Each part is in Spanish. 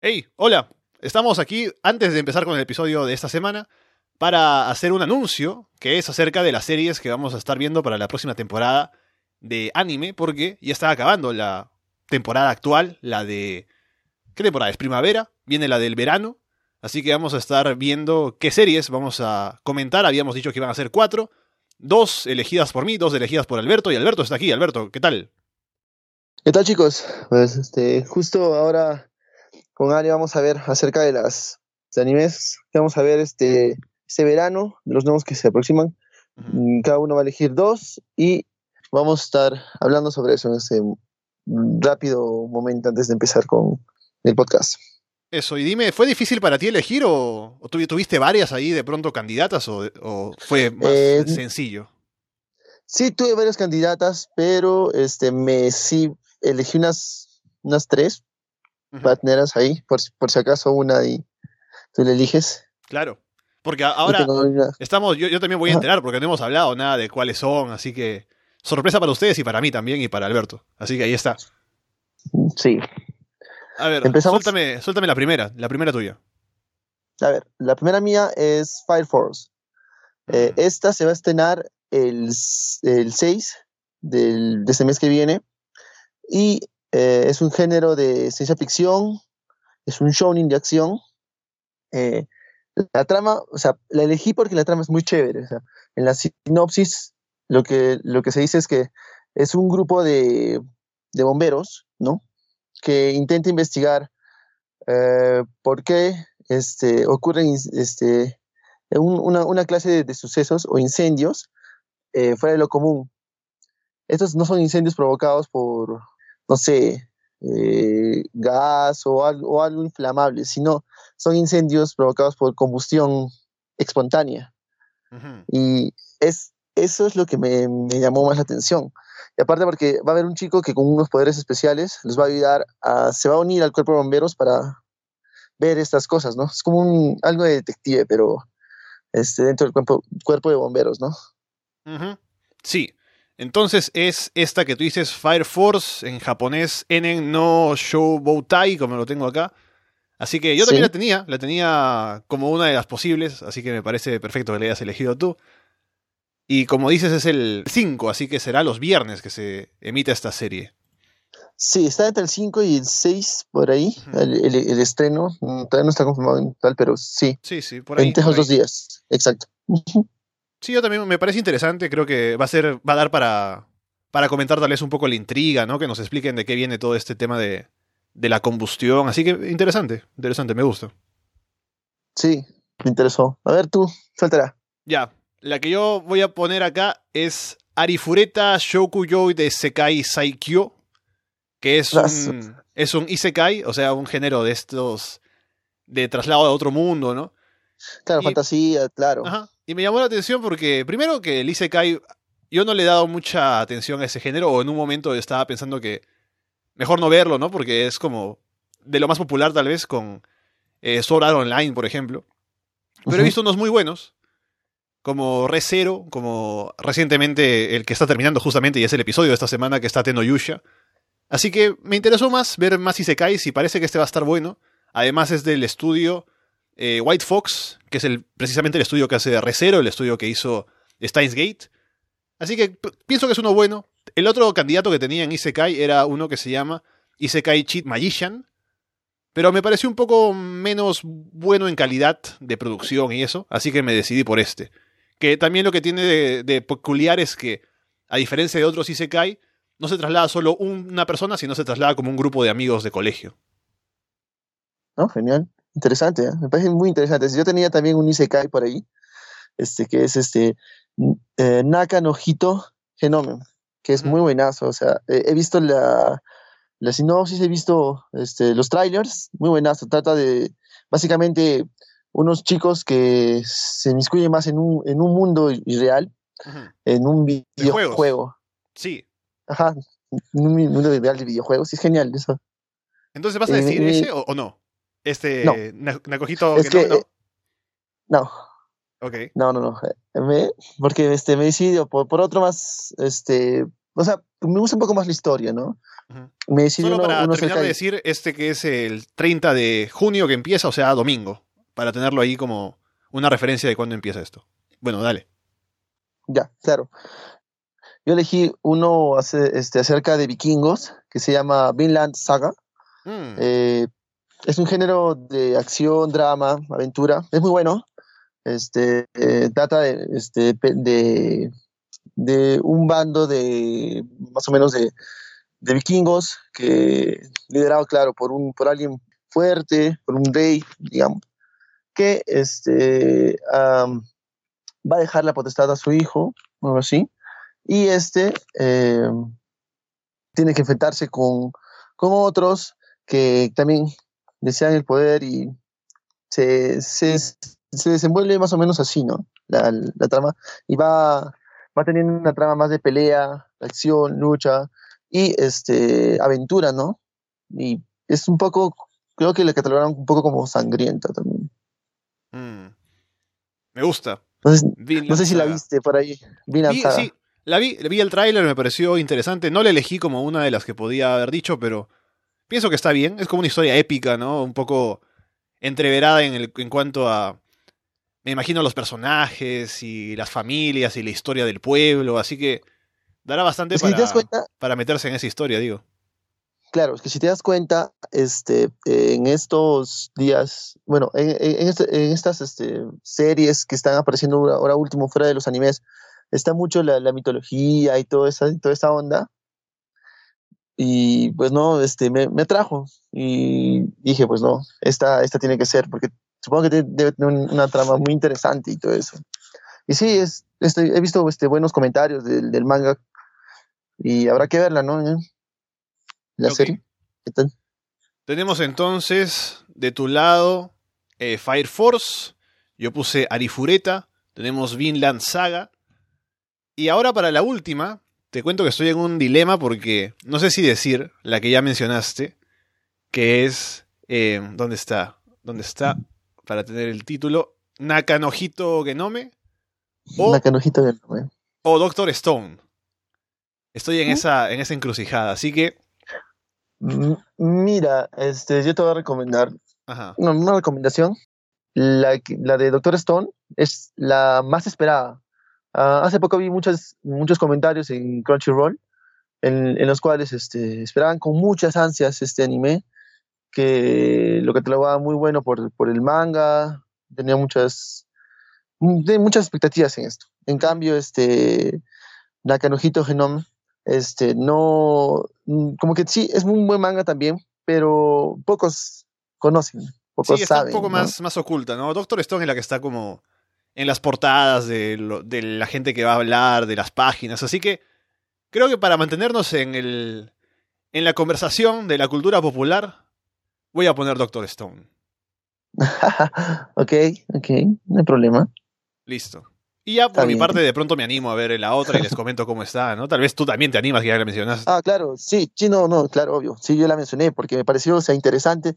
Hey, hola. Estamos aquí antes de empezar con el episodio de esta semana para hacer un anuncio que es acerca de las series que vamos a estar viendo para la próxima temporada de anime, porque ya está acabando la temporada actual, la de... ¿Qué temporada es? Primavera, viene la del verano, así que vamos a estar viendo qué series vamos a comentar. Habíamos dicho que iban a ser cuatro, dos elegidas por mí, dos elegidas por Alberto, y Alberto está aquí. Alberto, ¿qué tal? ¿Qué tal chicos? Pues este, justo ahora con Ari vamos a ver acerca de las de animes que vamos a ver este, este verano, de los nuevos que se aproximan. Ujú. Cada uno va a elegir dos y vamos a estar hablando sobre eso en este rápido momento antes de empezar con el podcast. Eso, y dime, ¿fue difícil para ti elegir o, o tuvi- tuviste varias ahí de pronto candidatas o, o fue más Eh, sencillo? Sí, tuve varias candidatas, pero este, me sí elegí unas, unas tres Tenerlas ahí, por, si- por si acaso una y tú la eliges. Claro. Porque ahora estamos, yo, yo también voy a enterar porque no hemos hablado nada de cuáles son, así que sorpresa para ustedes y para mí también y para Alberto. Así que ahí está. Sí. A ver, ¿Empezamos? suéltame, suéltame la primera, la primera tuya. A ver, la primera mía es Fire Force. Eh, esta se va a estrenar el, el 6 del, de este mes que viene. Y eh, es un género de ciencia ficción. Es un shounen de acción. Eh, la trama, o sea, la elegí porque la trama es muy chévere. en la sinopsis, lo que, lo que se dice es que es un grupo de, de bomberos, ¿no? Que intenta investigar eh, por qué este, ocurren este, un- una, una clase de, sucesos o incendios fuera de lo común. Estos no son incendios provocados por, no sé, eh, gas o algo, o algo inflamable, sino son incendios provocados por combustión espontánea. Y es, eso es lo que me, me llamó más la atención. Y aparte porque va a haber un chico que con unos poderes especiales les va a ayudar a, se va a unir al cuerpo de bomberos para ver estas cosas, ¿no? Es como un, algo de detective, pero este, dentro del cuerpo, cuerpo de bomberos, ¿no? Sí. Entonces es esta que tú dices Fire Force, en japonés Enen no Shouboutai, como lo tengo acá. Así que yo también Sí. la tenía, la tenía como una de las posibles, así que me parece perfecto que la hayas elegido tú. Y como dices es el 5, así que será los viernes que se emite esta serie. Sí, está entre el 5 y el 6 por ahí, el, el- el estreno. Mm, Todavía no está confirmado en tal, pero sí, Sí, sí, por ahí. entre esos dos días. Exacto. Sí, yo también me parece interesante, creo que va a ser, va a dar para, para comentar tal vez un poco la intriga, ¿no? Que nos expliquen de qué viene todo este tema de, de la combustión. Así que interesante, interesante, me gusta. Sí, me interesó. A ver tú, suéltala. Ya, la que yo voy a poner acá es Arifureta Shokuyoi de Sekai Saikyo, que es un, es un isekai, o sea, un género de estos de traslado a otro mundo, ¿no? Claro, Y- fantasía, claro. Ajá. Y me llamó la atención porque, primero que el Isekai, yo no le he dado mucha atención a ese género, o en un momento estaba pensando que mejor no verlo, ¿no? Porque es como de lo más popular tal vez con eh, Sword Art Online, por ejemplo. Pero he visto unos muy buenos, como Re Zero, como recientemente el que está terminando justamente, y es el episodio de esta semana que está Teno Yusha. Así que me interesó más ver más Isekais y parece que este va a estar bueno. Además es del estudio eh, White Fox, que es el, precisamente el estudio que hace Recero, el estudio que hizo Steins Gate. Así que pienso que es uno bueno. El otro candidato que tenía en Isekai era uno que se llama Isekai Cheat Magician, pero me pareció un poco menos bueno en calidad de producción y eso, así que me decidí por este. Que también lo que tiene de, de peculiar es que, a diferencia de otros Isekai, no se traslada solo una persona, sino se traslada como un grupo de amigos de colegio. ¿No? Genial. Interesante, ¿eh? me parece muy interesante. Yo tenía también un Isekai por ahí, este, que es este eh, Naka no Hito Genome, que es muy buenazo. O sea, eh, he visto la, la sinopsis, he visto este, los trailers, muy buenazo. Trata de básicamente unos chicos que se inmiscuyen más en un, en un mundo irreal, en un videojuego. Sí. Ajá, en un mundo irreal de videojuegos. Es genial eso. Entonces, ¿vas a Eh, decir eh, ese o, o no? Este No. Na- Nakojito Es que no, que, no. eh, No, Ok. No, no, no. eh, me- porque este, me decidió por, por otro más, este, o sea, me gusta un poco más la historia, ¿no? Me decidí Solo uno- para uno terminar de de- decir, este que es el 30 de junio que empieza, o sea, domingo, para tenerlo ahí como una referencia de cuándo empieza esto. Bueno, dale. Ya, claro. Yo elegí uno hace- este, acerca de vikingos, que se llama Vinland Saga. Mm, Eh, es un género de acción, drama, aventura. Es muy bueno. Este, eh, trata de, este, de, de un bando de más o menos de, de vikingos que liderado, claro, por un por alguien fuerte, por un rey, digamos, que este va a dejar la potestad a su hijo, algo así, y este eh, tiene que enfrentarse con, con otros que también desean el poder y se, se, se desenvuelve más o menos así, ¿no? La, la trama. Y va, va teniendo una trama más de pelea, acción, lucha y este aventura, ¿no? Y es un poco, creo que la catalogaron un poco como sangrienta también. mm. Me gusta. No sé, Vinland no sé si la viste por ahí. Vi, sí, la vi, vi el tráiler, me pareció interesante. No la elegí como una de las que podía haber dicho, pero pienso que está bien. Es como una historia épica, ¿no? Un poco entreverada en, el, en cuanto a. Me imagino los personajes y las familias y la historia del pueblo, así que dará bastante Es que si para, cuenta, para meterse en esa historia, digo. Claro, es que si te das cuenta, este, en estos días, bueno, en, este- en estas este, series que están apareciendo ahora, ahora último fuera de los animes, está mucho la, la mitología y toda esa, toda esa onda. Y pues no, este, me, me atrajo y dije, pues no, esta, esta tiene que ser, porque supongo que te- debe tener un- una trama muy interesante y todo eso. Y sí, es, este, he visto este, buenos comentarios del, del manga y habrá que verla, ¿no? La Ok. serie. ¿Qué tal? Tenemos entonces de tu lado eh, Fire Force, yo puse Arifureta, tenemos Vinland Saga. Y ahora para la última, te cuento que estoy en un dilema porque no sé si decir la que ya mencionaste, que es... eh, ¿Dónde está? ¿Dónde está? Para tener el título. Nakanojito Genome o, Una canojita del nombre. o Doctor Stone. Estoy en ¿Mm? esa, en esa encrucijada, así que... Mira, este, yo te voy a recomendar, Ajá. no, una recomendación. La, la de Doctor Stone es la más esperada. Ah, hace poco vi muchos, muchos comentarios en Crunchyroll en, en los cuales este, esperaban con muchas ansias este anime, que lo catalogaba muy bueno por, por el manga, tenía muchas, mu- de muchas expectativas en esto. En cambio, este, Nakanojito Genome, este, no, mm, como que sí, es un buen manga también, pero pocos conocen, pocos Sí, está saben. un poco ¿no? más, más oculta, ¿no? Doctor Stone es la que está como en las portadas de, lo- de la gente que va a hablar, de las páginas. Así que creo que para mantenernos en, el, en la conversación de la cultura popular, voy a poner Doctor Stone. ok, ok, no hay problema. Listo. Y ya por Está mi bien. parte de pronto me animo a ver la otra y les comento cómo está, ¿no? Tal vez tú también te animas, que ya la mencionaste. Ah, claro, sí, sí, no, no, claro, obvio. Sí, yo la mencioné porque me pareció, o sea, interesante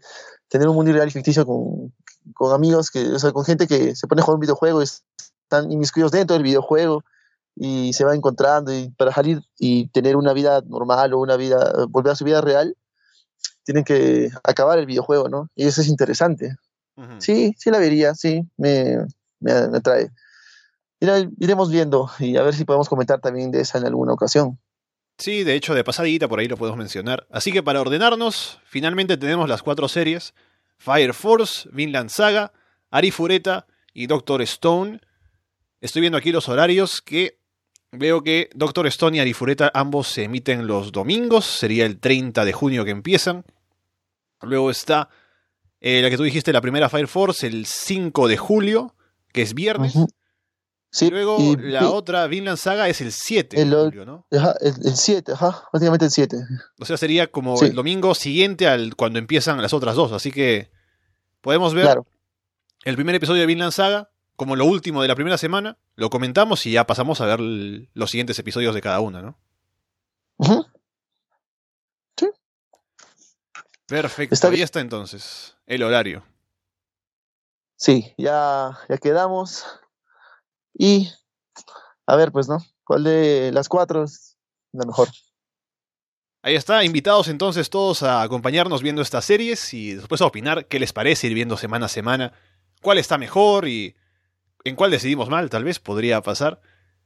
tener un mundo irreal y ficticio con, con amigos, que, o sea, con gente que se pone a jugar un videojuego, y están inmiscuidos dentro del videojuego y se va encontrando y para salir y tener una vida normal o una vida, volver a su vida real, tienen que acabar el videojuego, ¿no? Y eso es interesante. Ujú. Sí, sí la vería, sí, me, me, me atrae. Iremos viendo y a ver si podemos comentar también de esa en alguna ocasión. Sí, de hecho, de pasadita por ahí lo podemos mencionar. Así que para ordenarnos, finalmente tenemos las cuatro series: Fire Force, Vinland Saga, Arifureta y Doctor Stone. Estoy viendo aquí los horarios que veo que Doctor Stone y Arifureta ambos se emiten los domingos. Sería el 30 de junio que empiezan. Luego está eh, la que tú dijiste, la primera Fire Force, el 5 de julio, que es viernes. Sí, Y luego y- la y- otra, Vinland Saga, es el 7 El de julio, ¿no? Ajá, el 7, ajá, prácticamente el 7. O sea, sería como Sí. el domingo siguiente al cuando empiezan las otras dos. Así que podemos ver Claro. el primer episodio de Vinland Saga como lo último de la primera semana. Lo comentamos y ya pasamos a ver los siguientes episodios de cada una, ¿no? Ujú. Perfecto. Está Ahí bien. está entonces el horario. Sí, ya, ya quedamos. Y a ver, pues, ¿no? ¿Cuál de las cuatro la mejor. Ahí está, invitados entonces todos a acompañarnos viendo estas series y después a opinar qué les parece ir viendo semana a semana, cuál está mejor y en cuál decidimos mal, tal vez podría pasar.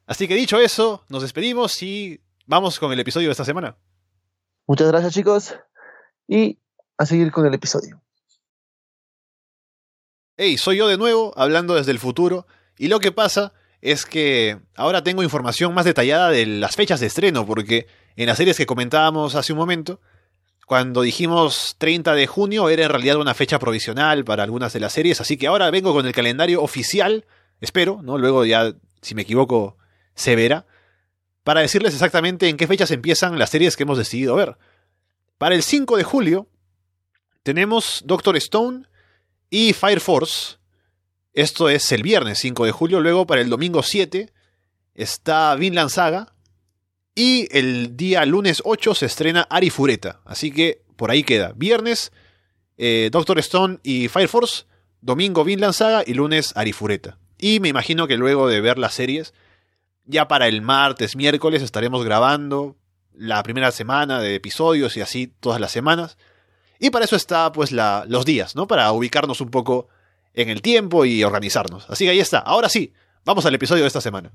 Así que dicho eso, nos despedimos y vamos con el episodio de esta semana. Muchas gracias chicos y a seguir con el episodio. Hey, soy yo de nuevo, hablando desde el futuro, y lo que pasa es que ahora tengo información más detallada de las fechas de estreno, porque en las series que comentábamos hace un momento, cuando dijimos 30 de junio era en realidad una fecha provisional para algunas de las series, así que ahora vengo con el calendario oficial, espero, ¿no? Luego ya, si me equivoco, se verá, para decirles exactamente en qué fechas empiezan las series que hemos decidido ver. Para el 5 de julio tenemos Doctor Stone y Fire Force. Esto es el viernes 5 de julio. Luego para el domingo 7 está Vinland Saga. Y el día lunes 8 se estrena Arifureta. Así que por ahí queda. Viernes eh, Doctor Stone y Fire Force. Domingo Vinland Saga y lunes Arifureta. Y me imagino que luego de ver las series, ya para el martes, miércoles estaremos grabando la primera semana de episodios y así todas las semanas. Y para eso está pues la, los días, ¿no? Para ubicarnos un poco en el tiempo y organizarnos. Así que ahí está. Ahora sí, vamos al episodio de esta semana.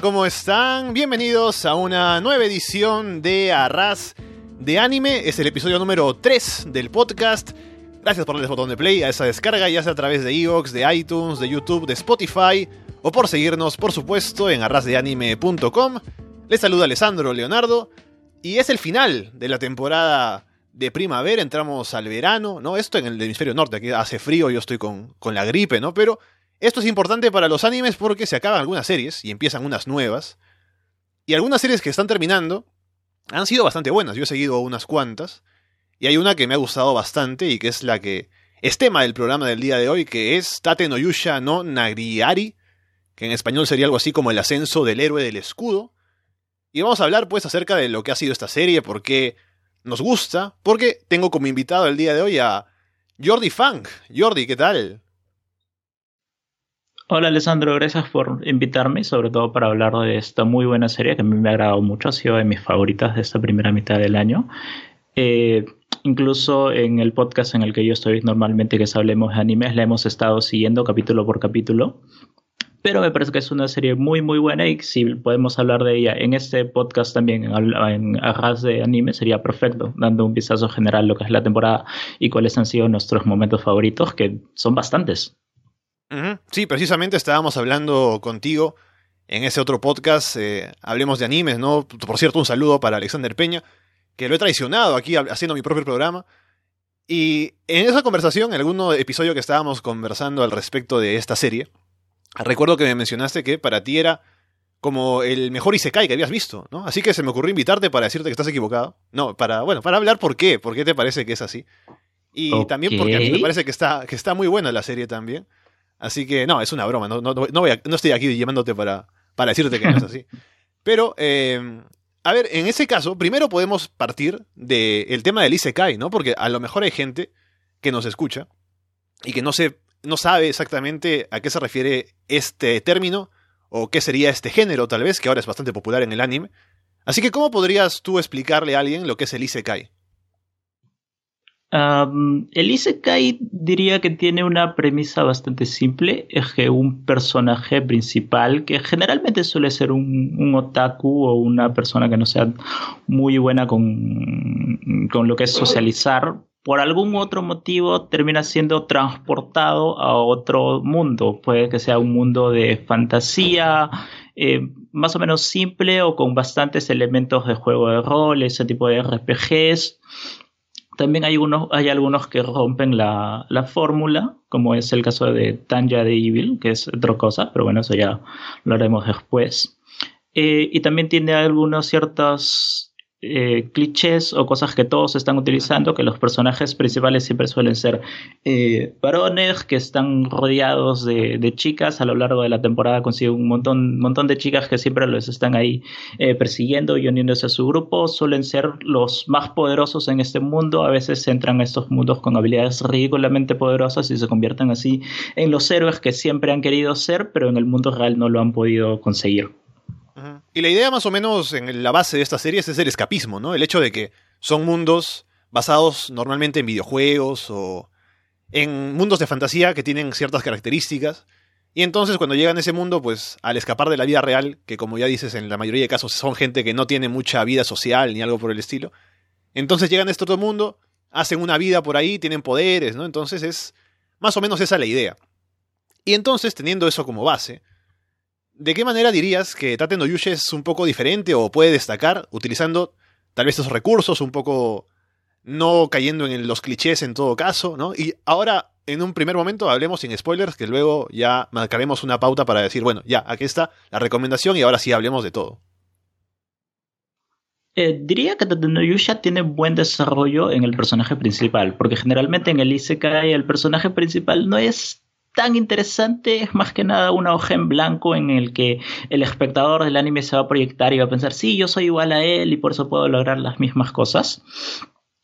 ¿Cómo están? Bienvenidos a una nueva edición de Arras de Anime. Es el episodio número 3 del podcast. Gracias por darle botón de play a esa descarga, ya sea a través de Evox, de iTunes, de YouTube, de Spotify, o por seguirnos, por supuesto, en arrasdeanime.com. Les saluda Alessandro Leonardo, y es el final de la temporada de primavera, entramos al verano, ¿no? Esto en el hemisferio norte, aquí hace frío, yo estoy con, con la gripe, ¿no? Pero esto es importante para los animes porque se acaban algunas series y empiezan unas nuevas. Y algunas series que están terminando han sido bastante buenas. Yo he seguido unas cuantas. Y hay una que me ha gustado bastante y que es la que es tema del programa del día de hoy, que es Tate no Yusha no Nagriari, que en español sería algo así como el ascenso del héroe del escudo. Y vamos a hablar pues acerca de lo que ha sido esta serie, por qué nos gusta, porque tengo como invitado el día de hoy a Jordi Funk. Jordi, ¿qué tal? Hola Alessandro, gracias por invitarme, sobre todo para hablar de esta muy buena serie que a mí me ha agradado mucho, ha sido de mis favoritas de esta primera mitad del año. Eh, incluso en el podcast en el que yo estoy normalmente, que Hablemos de Animes, la hemos estado siguiendo capítulo por capítulo. Pero me parece que es una serie muy, muy buena y si podemos hablar de ella en este podcast también, en, en Arras de Anime, sería perfecto, dando un vistazo general lo que es la temporada y cuáles han sido nuestros momentos favoritos, que son bastantes. Sí, precisamente estábamos hablando contigo en ese otro podcast, eh, hablemos de animes, ¿no? Por cierto, un saludo para Alexander Peña, que lo he traicionado aquí haciendo mi propio programa. Y en esa conversación, en algún episodio que estábamos conversando al respecto de esta serie, recuerdo que me mencionaste que para ti era como el mejor Isekai que habías visto, ¿no? Así que se me ocurrió invitarte para decirte que estás equivocado. No, para, bueno, para hablar por qué, por qué te parece que es así. Y también porque a mí me parece que está, que está muy buena la serie también. Así que no, es una broma. No, no, no, voy no estoy aquí llamándote para, para decirte que no es así. Pero, eh, a ver, en ese caso, primero podemos partir del tema del Isekai, ¿no? Porque a lo mejor hay gente que nos escucha y que no, se, no sabe exactamente a qué se refiere este término o qué sería este género, tal vez, que ahora es bastante popular en el anime. Así que, ¿cómo podrías tú explicarle a alguien lo que es el Isekai? Um, el Isekai diría que tiene una premisa bastante simple, es que un personaje principal, que generalmente suele ser un, otaku o una persona que no sea muy buena con, con lo que es socializar, por algún otro motivo termina siendo transportado a otro mundo. Puede que sea un mundo de fantasía, eh, más o menos simple o con bastantes elementos de juego de rol, ese tipo de RPGs también hay, hay algunos que rompen la, la fórmula, como es el caso de Tanya de Evil, que es otra cosa, pero bueno, eso ya lo haremos después. Eh, y también tiene algunos ciertos eh, clichés o cosas que todos están utilizando, que los personajes principales siempre suelen ser eh, varones que están rodeados de, chicas. A lo largo de la temporada consiguen un montón, montón de chicas que siempre los están ahí eh, persiguiendo y uniéndose a su grupo. Suelen ser los más poderosos en este mundo. A veces entran a estos mundos con habilidades ridículamente poderosas y se convierten así en los héroes que siempre han querido ser, pero en el mundo real no lo han podido conseguir. Y la idea más o menos en la base de estas series es el escapismo, ¿no? El hecho de que son mundos basados normalmente en videojuegos o en mundos de fantasía que tienen ciertas características. Y entonces cuando llegan a ese mundo, pues al escapar de la vida real, que como ya dices en la mayoría de casos son gente que no tiene mucha vida social ni algo por el estilo, entonces llegan a este otro mundo, hacen una vida por ahí, tienen poderes, ¿no? Entonces es más o menos esa la idea. Y entonces, teniendo eso como base, ¿De qué manera dirías que Tate no es un poco diferente o puede destacar utilizando tal vez esos recursos, un poco no cayendo en los clichés en todo caso, ¿no? Y ahora, en un primer momento, hablemos sin spoilers, que luego ya marcaremos una pauta para decir, bueno, ya, aquí está la recomendación y ahora sí hablemos de todo. Eh, diría que Yusha tiene buen desarrollo en el personaje principal, porque generalmente en el Isekai el personaje principal no es tan interesante, es más que nada una hoja en blanco en el que el espectador del anime se va a proyectar y va a pensar, sí, yo soy igual a él y por eso puedo lograr las mismas cosas.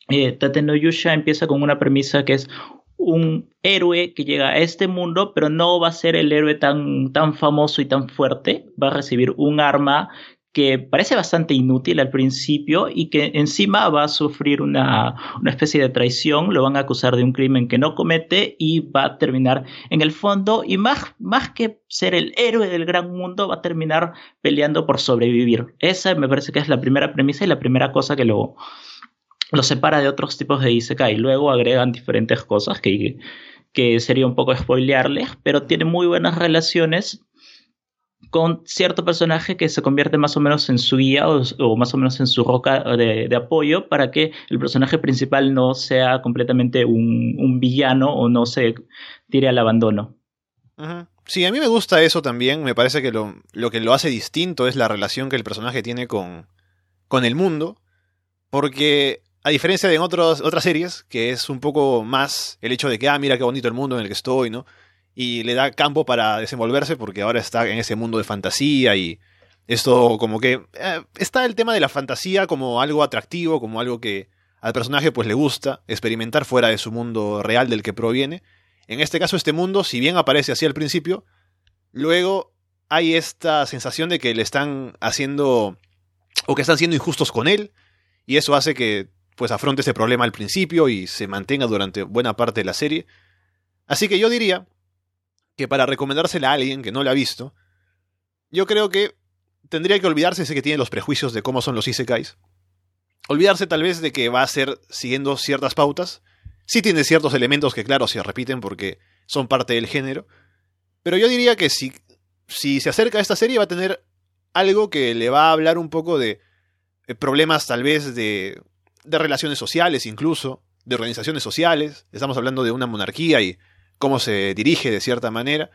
Eh, Tate Yusha empieza con una premisa que es un héroe que llega a este mundo, pero no va a ser el héroe tan, tan famoso y tan fuerte. Va a recibir un arma que parece bastante inútil al principio y que encima va a sufrir una, especie de traición, lo van a acusar de un crimen que no comete y va a terminar en el fondo y más, más que ser el héroe del gran mundo va a terminar peleando por sobrevivir. Esa me parece que es la primera premisa y la primera cosa que lo, lo separa de otros tipos de Isekai. Luego agregan diferentes cosas que, que sería un poco spoilearles, pero tiene muy buenas relaciones con cierto personaje que se convierte más o menos en su guía o, más o menos en su roca de, apoyo para que el personaje principal no sea completamente un, villano o no se tire al abandono. Sí, a mí me gusta eso también. Me parece que lo, que lo hace distinto es la relación que el personaje tiene con, con el mundo. Porque a diferencia de en otras series, que es un poco más el hecho de que, ah, mira qué bonito el mundo en el que estoy, ¿no? Y le da campo para desenvolverse porque ahora está en ese mundo de fantasía y esto como que eh, está el tema de la fantasía como algo atractivo, como algo que al personaje pues le gusta experimentar fuera de su mundo real del que proviene. En este caso este mundo, si bien aparece así al principio, luego hay esta sensación de que le están haciendo o que están siendo injustos con él y eso hace que pues afronte ese problema al principio y se mantenga durante buena parte de la serie. Así que yo diría que para recomendársela a alguien que no la ha visto, yo creo que tendría que olvidarse ese que tiene los prejuicios de cómo son los isekais. Olvidarse tal vez de que va a ser siguiendo ciertas pautas. Sí tiene ciertos elementos que claro se repiten porque son parte del género. Pero yo diría que si, si se acerca a esta serie va a tener algo que le va a hablar un poco de problemas tal vez de, de relaciones sociales incluso, de organizaciones sociales. Estamos hablando de una monarquía y cómo se dirige de cierta manera,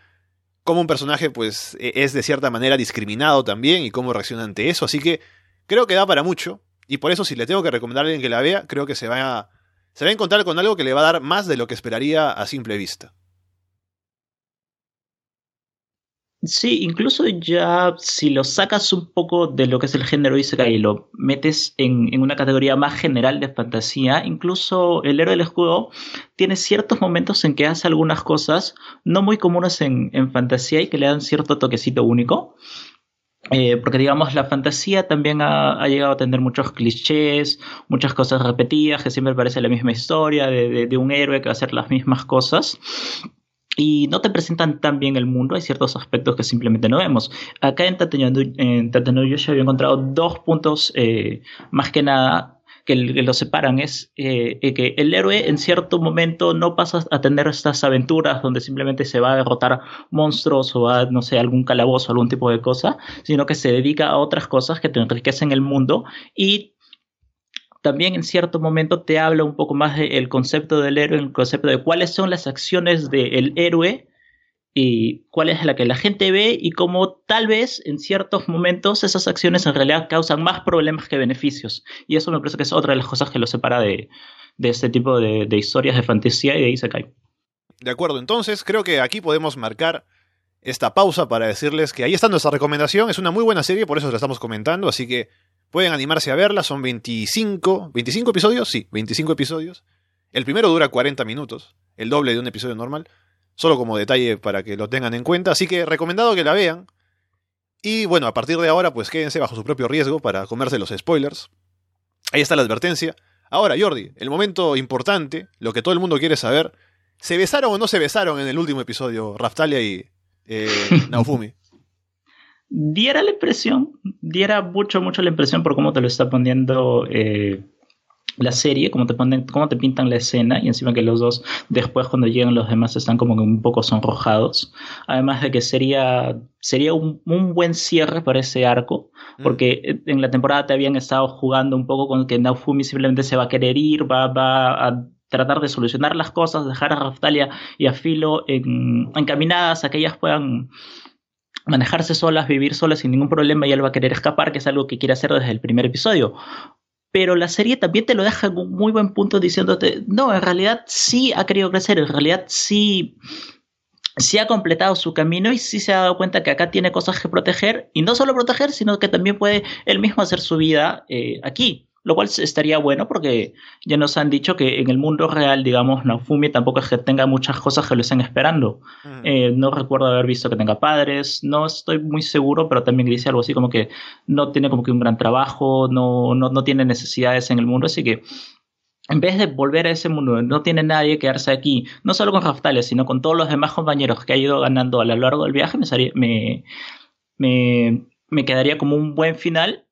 cómo un personaje pues e, es de cierta manera discriminado también y cómo reacciona ante eso, así que creo que da para mucho y por eso si le tengo que recomendar a alguien que la vea, creo que se va a, se va a encontrar con algo que le va a dar más de lo que esperaría a simple vista. Sí, incluso ya si lo sacas un poco de lo que es el género Isekai y lo metes en, una categoría más general de fantasía, incluso el héroe del escudo tiene ciertos momentos en que hace algunas cosas no muy comunes en, fantasía y que le dan cierto toquecito único. Eh, porque digamos, la fantasía también ha, llegado a tener muchos clichés, muchas cosas repetidas, que siempre parece la misma historia de, de un héroe que va a hacer las mismas cosas y no te presentan tan bien el mundo, hay ciertos aspectos que simplemente no vemos. Acá en Tateno yo había encontrado dos puntos eh, más que nada que, lo separan es eh, eh, que el héroe en cierto momento no pasa a tener estas aventuras donde simplemente se va a derrotar monstruos o no sé, algún calabozo, algún tipo de cosa, sino que se dedica a otras cosas que te enriquecen el mundo y también en cierto momento te habla un poco más del concepto del héroe, el concepto de cuáles son las acciones del héroe y cuál es la que la gente ve y cómo tal vez en ciertos momentos esas acciones en realidad causan más problemas que beneficios. Y eso me parece que es otra de las cosas que lo separa de, de este tipo de, historias de fantasía y de Isekai. De acuerdo, entonces creo que aquí podemos marcar esta pausa para decirles que ahí está nuestra recomendación. Es una muy buena serie, por eso la estamos comentando, así que pueden animarse a verla. Son 25, 25 episodios, sí, 25 episodios. El primero dura 40 minutos, el doble de un episodio normal. Solo como detalle para que lo tengan en cuenta. Así que recomendado que la vean. Y bueno, a partir de ahora, pues quédense bajo su propio riesgo para comerse los spoilers. Ahí está la advertencia. Ahora, Jordi, el momento importante, lo que todo el mundo quiere saber. ¿Se besaron o no se besaron en el último episodio, Raftalia y eh, Naofumi? Diera la impresión, diera mucho, mucho la impresión por cómo te lo está poniendo eh, la serie, cómo te ponen, cómo te pintan la escena y encima que los dos después cuando llegan los demás están como un poco sonrojados. Además de que sería, sería un, un buen cierre para ese arco, Mm. porque en la temporada te habían estado jugando un poco con que Naofumi simplemente se va a querer ir, va, va a tratar de solucionar las cosas, dejar a Raftalia y a Filo en- encaminadas a que ellas puedan manejarse solas, vivir solas sin ningún problema y él va a querer escapar, que es algo que quiere hacer desde el primer episodio. Pero la serie también te lo deja en un muy buen punto diciéndote, no, en realidad sí ha querido crecer, en realidad sí, sí ha completado su camino y sí se ha dado cuenta que acá tiene cosas que proteger, y no solo proteger, sino que también puede él mismo hacer su vida eh, aquí. Lo cual estaría bueno porque ya nos han dicho que en el mundo real, digamos, Naofumi tampoco es que tenga muchas cosas que lo estén esperando. Mm. Eh, no recuerdo haber visto que tenga padres, no estoy muy seguro, pero también dice algo así como que no tiene como que un gran trabajo, no, no, no tiene necesidades en el mundo, así que en vez de volver a ese mundo, no tiene nadie que quedarse aquí, no solo con Raftalia, sino con todos los demás compañeros que ha ido ganando a lo largo del viaje, me, saría- me, me, me quedaría como un buen final.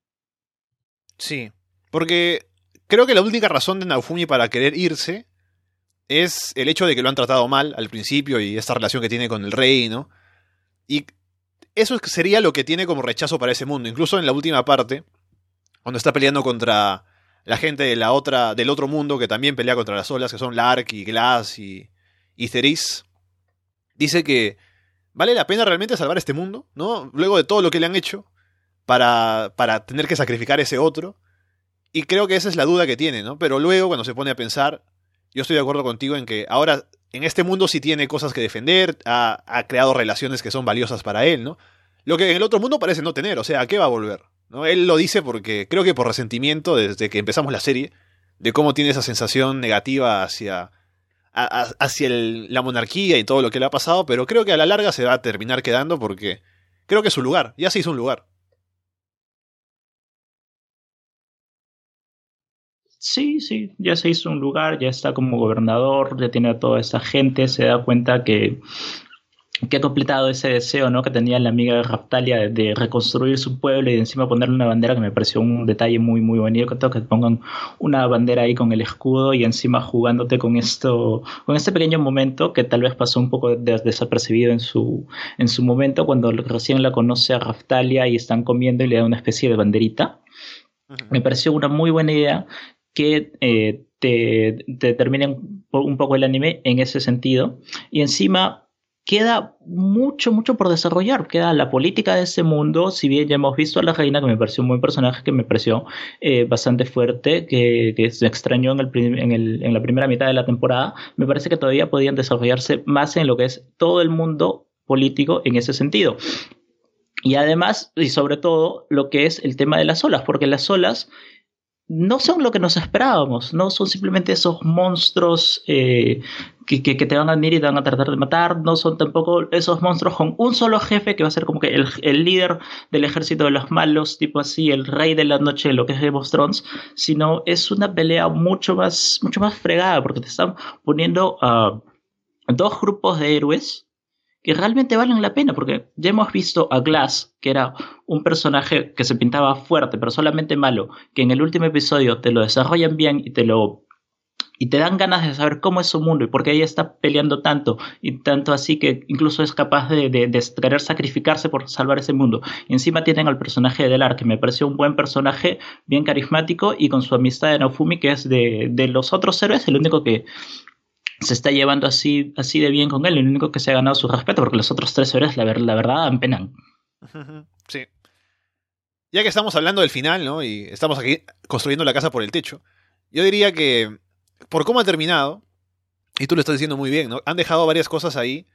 Sí, porque creo que la única razón de Naofumi para querer irse es el hecho de que lo han tratado mal al principio y esta relación que tiene con el rey, ¿no? Y eso es- sería lo que tiene como rechazo para ese mundo. Incluso en la última parte, cuando está peleando contra la gente de la otra, del otro mundo que también pelea contra las olas, que son Lark y Glass y, y Cerise, dice que vale la pena realmente salvar este mundo, ¿no? Luego de todo lo que le han hecho para, para tener que sacrificar ese otro. Y creo que esa es la duda que tiene, ¿no? Pero luego, cuando se pone a pensar, yo estoy de acuerdo contigo en que ahora en este mundo sí tiene cosas que defender, ha, ha creado relaciones que son valiosas para él, ¿no? Lo que en el otro mundo parece no tener, o sea, ¿a qué va a volver? ¿no? Él lo dice porque creo que por resentimiento desde que empezamos la serie, de cómo tiene esa sensación negativa hacia, a- hacia la monarquía y todo lo que le ha pasado, pero creo que a la larga se va a terminar quedando porque creo que es su lugar, ya se hizo un lugar. Sí, sí, ya se hizo un lugar, ya está como gobernador, ya tiene a toda esa gente, se da cuenta que, que ha completado ese deseo ¿no? que tenía la amiga de Raftalia de, de reconstruir su pueblo y de encima ponerle una bandera que me pareció un detalle muy muy bonito, que pongan una bandera ahí con el escudo y encima jugándote con esto, con este pequeño momento que tal vez pasó un poco des- desapercibido en su, en su momento cuando recién la conoce a Raftalia y están comiendo y le da una especie de banderita. Me pareció una muy buena idea que eh, te, te terminen un poco el anime en ese sentido. Y encima queda mucho, mucho por desarrollar. Queda la política de ese mundo. Si bien ya hemos visto a la reina, que me pareció un buen personaje, que me pareció eh, bastante fuerte, que, se extrañó en, el, en la primera mitad de la temporada, me parece que todavía podían desarrollarse más en lo que es todo el mundo político en ese sentido. Y además, y sobre todo, lo que es el tema de las olas, porque las olas no son lo que nos esperábamos, no son simplemente esos monstruos eh, que, que, te van a venir y te van a tratar de matar, no son tampoco esos monstruos con un solo jefe que va a ser como que el, el líder del ejército de los malos, tipo así, el rey de la noche, lo que es Game of Thrones, sino es una pelea mucho más, mucho más fregada, porque te están poniendo a dos grupos de héroes que realmente valen la pena, porque ya hemos visto a Glass, que era un personaje que se pintaba fuerte, pero solamente malo, que en el último episodio te lo desarrollan bien y te lo y te dan ganas de saber cómo es su mundo y por qué ella está peleando tanto y tanto así que incluso es capaz de, querer sacrificarse por salvar ese mundo. Y encima tienen al personaje de Delar, que me pareció un buen personaje, bien carismático y con su amistad de Naofumi, que es de, de los otros héroes, el único que se está llevando así, así de bien con él, el único que se ha ganado su respeto, porque los otros tres héroes, la, la verdad, pena. Sí. Ya que estamos hablando del final, ¿no? Y estamos aquí construyendo la casa por el techo, yo diría que por cómo ha terminado, y tú lo estás diciendo muy bien, ¿no? Han dejado varias cosas ahí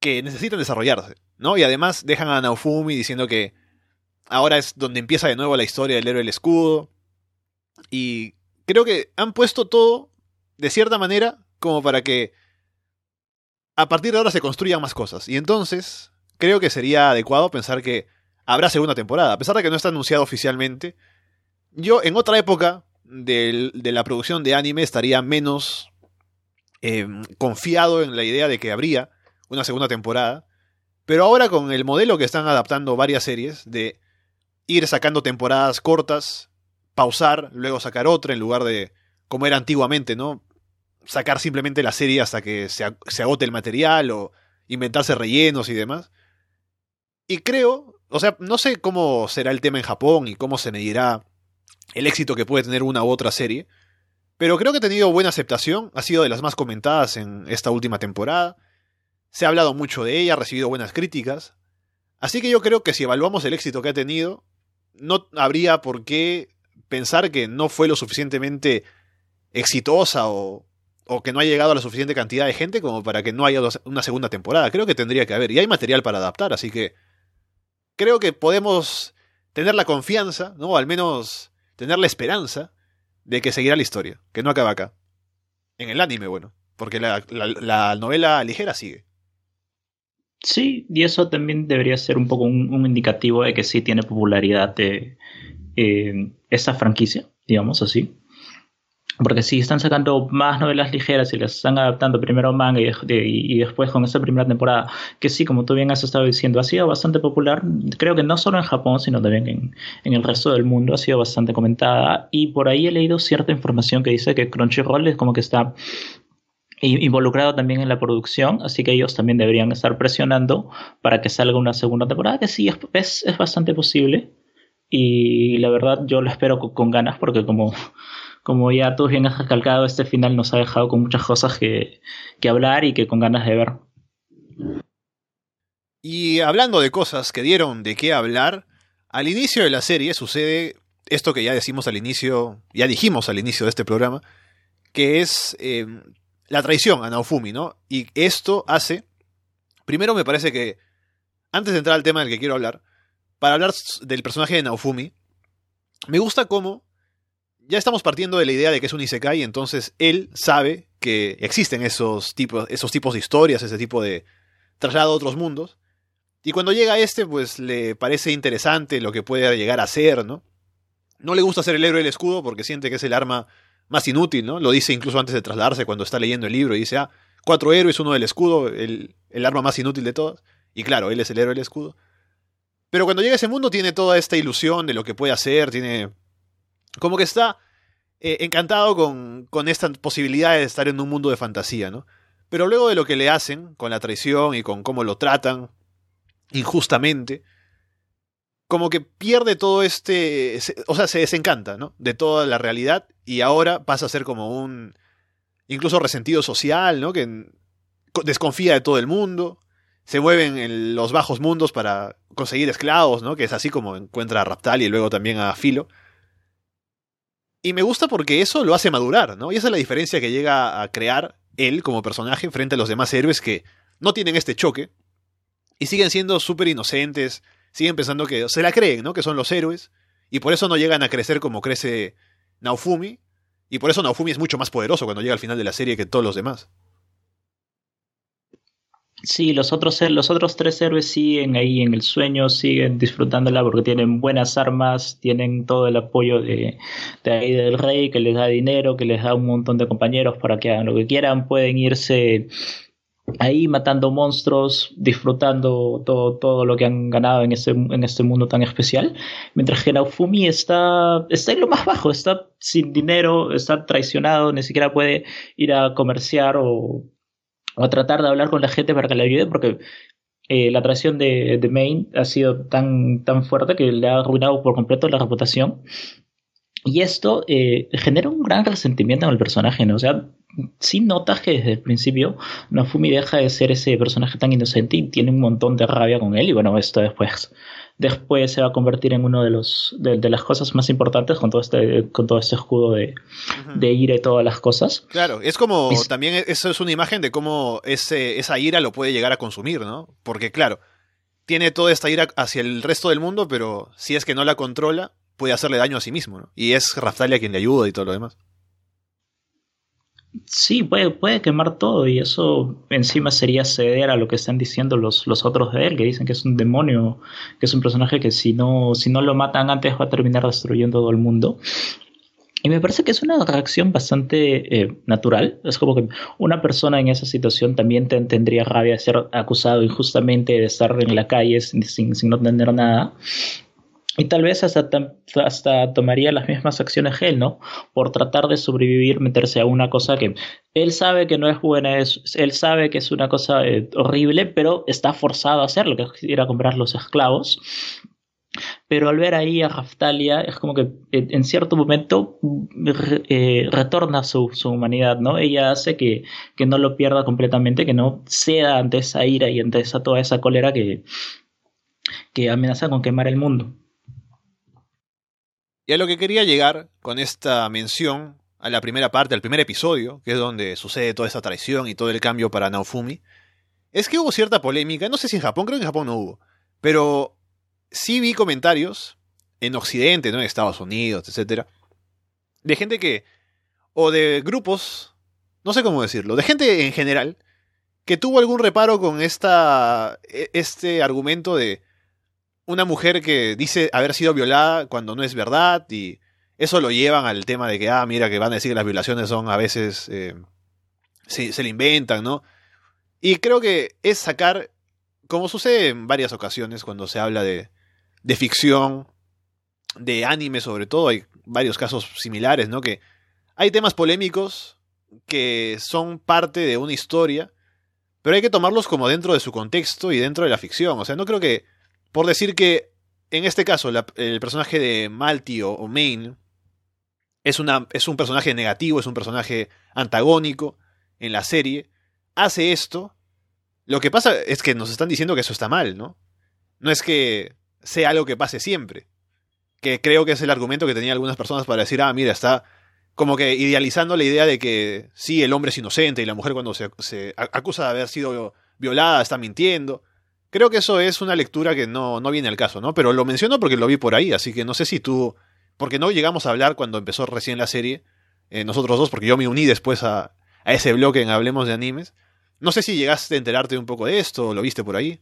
que necesitan desarrollarse, ¿no? Y además dejan a Naofumi diciendo que ahora es donde empieza de nuevo la historia del héroe del escudo. Y creo que han puesto todo, de cierta manera, como para que a partir de ahora se construyan más cosas. Y entonces, creo que sería adecuado pensar que habrá segunda temporada. A pesar de que no está anunciado oficialmente, yo en otra época de, la producción de anime estaría menos em, confiado en la idea de que habría una segunda temporada. Pero ahora con el modelo que están adaptando varias series, de ir sacando temporadas cortas, pausar, luego sacar otra, en lugar de como era antiguamente, ¿no? Sacar simplemente la serie hasta que se, se agote el material o inventarse rellenos y demás. Y creo, o sea, no sé cómo será el tema en Japón y cómo se medirá el éxito que puede tener una u otra serie. Pero creo que ha tenido buena aceptación, ha sido de las más comentadas en esta última temporada. Se ha hablado mucho de ella, ha recibido buenas críticas. Así que yo creo que si evaluamos el éxito que ha tenido, no habría por qué pensar que no fue lo suficientemente exitosa o, o que no ha llegado a la suficiente cantidad de gente como para que no haya una segunda temporada. Creo que tendría que haber. Y hay material para adaptar, así que creo que podemos tener la confianza, ¿no? Al menos tener la esperanza de que seguirá la historia, que no acaba acá. En el anime, bueno, porque la, novela ligera sigue. Sí, y eso también debería ser un poco un, indicativo de que sí tiene popularidad de, eh, esa franquicia, digamos así. Porque si están sacando más novelas ligeras y las están adaptando primero a manga y, después con esa primera temporada, que sí, como tú bien has estado diciendo, ha sido bastante popular, creo que no solo en Japón, sino también en, en el resto del mundo, ha sido bastante comentada. Y por ahí he leído cierta información que dice que Crunchyroll es como que está involucrado también en la producción, así que ellos también deberían estar presionando para que salga una segunda temporada, que sí, es, es, bastante posible. Y la verdad yo lo espero con ganas porque como como ya tú bien has recalcado, este final nos ha dejado con muchas cosas que, hablar y que con ganas de ver. Y hablando de cosas que dieron de qué hablar, al inicio de la serie sucede esto que ya decimos al inicio, ya dijimos al inicio de este programa, que es eh, la traición a Naofumi, ¿no? Y esto hace, primero me parece que, antes de entrar al tema del que quiero hablar, para hablar del personaje de Naofumi, me gusta cómo ya estamos partiendo de la idea de que es un Isekai, entonces él sabe que existen esos tipos, esos tipos de historias, ese tipo de traslado a otros mundos. Y cuando llega este, pues le parece interesante lo que puede llegar a ser, ¿no? No le gusta ser el héroe del escudo porque siente que es el arma más inútil, ¿no? Lo dice incluso antes de trasladarse cuando está leyendo el libro y dice, ah, cuatro héroes, uno del escudo, el, el arma más inútil de todas. Y claro, él es el héroe del escudo. Pero cuando llega a ese mundo tiene toda esta ilusión de lo que puede hacer, tiene como que está eh, encantado con, con esta posibilidad de estar en un mundo de fantasía, ¿no? Pero luego de lo que le hacen, con la traición y con cómo lo tratan injustamente, como que pierde todo este, o sea, se desencanta, ¿no? De toda la realidad y ahora pasa a ser como un, incluso resentido social, ¿no? Que desconfía de todo el mundo, se mueven en los bajos mundos para conseguir esclavos, ¿no? Que es así como encuentra a Raptal y luego también a Filo. Y me gusta porque eso lo hace madurar, ¿no? Y esa es la diferencia que llega a crear él como personaje frente a los demás héroes que no tienen este choque y siguen siendo súper inocentes, siguen pensando que se la creen, ¿no? Que son los héroes y por eso no llegan a crecer como crece Naofumi y por eso Naofumi es mucho más poderoso cuando llega al final de la serie que todos los demás. Sí, los otros, los otros tres héroes siguen ahí en el sueño, siguen disfrutándola porque tienen buenas armas, tienen todo el apoyo de, de ahí del rey que les da dinero, que les da un montón de compañeros para que hagan lo que quieran, pueden irse ahí matando monstruos, disfrutando todo, todo lo que han ganado en este, en este mundo tan especial, mientras que Naofumi está, está en lo más bajo, está sin dinero, está traicionado, ni siquiera puede ir a comerciar o, a tratar de hablar con la gente para que le ayude, porque eh, la traición de, de Main ha sido tan, tan fuerte que le ha arruinado por completo la reputación. Y esto eh, genera un gran resentimiento en el personaje, ¿no? O sea, sí notas que desde el principio Nofumi deja de ser ese personaje tan inocente y tiene un montón de rabia con él y bueno, esto después después se va a convertir en uno de los de, las cosas más importantes con todo este con todo este escudo de, de ira y todas las cosas. Claro, es como también eso es una imagen de cómo ese, esa ira lo puede llegar a consumir, ¿no? Porque claro, tiene toda esta ira hacia el resto del mundo, pero si es que no la controla, puede hacerle daño a sí mismo, ¿no? Y es Raftalia quien le ayuda y todo lo demás. Sí, puede, puede quemar todo y eso encima sería ceder a lo que están diciendo los, los otros de él, que dicen que es un demonio, que es un personaje que si no, si no lo matan antes va a terminar destruyendo todo el mundo. Y me parece que es una reacción bastante eh, natural. Es como que una persona en esa situación también tendría rabia de ser acusado injustamente de estar en la calle sin, sin no tener nada. Y tal vez hasta, hasta tomaría las mismas acciones él, ¿no? Por tratar de sobrevivir, meterse a una cosa que él sabe que no es buena, él sabe que es una cosa eh, horrible, pero está forzado a hacerlo, que es ir a comprar los esclavos. Pero al ver ahí a Raftalia, es como que eh, en cierto momento eh, retorna su, su, humanidad, ¿no? Ella hace que, que no lo pierda completamente, que no ceda ante esa ira y ante esa, toda esa cólera que, que amenaza con quemar el mundo. Y a lo que quería llegar con esta mención a la primera parte, al primer episodio, que es donde sucede toda esta traición y todo el cambio para Naofumi, es que hubo cierta polémica, no sé si en Japón, creo que en Japón no hubo, pero sí vi comentarios en Occidente, ¿no? en Estados Unidos, etcétera, de gente que, o de grupos, no sé cómo decirlo, de gente en general, que tuvo algún reparo con esta, e, este argumento de una mujer que dice haber sido violada cuando no es verdad y eso lo llevan al tema de que, ah, mira, que van a decir que las violaciones son a veces, eh, se, se le inventan, ¿no? Y creo que es sacar, como sucede en varias ocasiones cuando se habla de, de ficción, de anime sobre todo, hay varios casos similares, ¿no? Que hay temas polémicos que son parte de una historia, pero hay que tomarlos como dentro de su contexto y dentro de la ficción. O sea, no creo que por decir que, en este caso, el personaje de Malti o, Main es, una, es un personaje negativo, es un personaje antagónico en la serie, hace esto. Lo que pasa es que nos están diciendo que eso está mal, ¿no? No es que sea algo que pase siempre. Que creo que es el argumento que tenían algunas personas para decir, ah, mira, está como que idealizando la idea de que sí, el hombre es inocente y la mujer cuando se, se acusa de haber sido violada está mintiendo. Creo que eso es una lectura que no, no viene al caso, ¿no? Pero lo menciono porque lo vi por ahí, así que no sé si tú. Porque no llegamos a hablar cuando empezó recién la serie, eh, nosotros dos, porque yo me uní después a, a ese bloque en Hablemos de Animes. No sé si llegaste a enterarte un poco de esto, lo viste por ahí.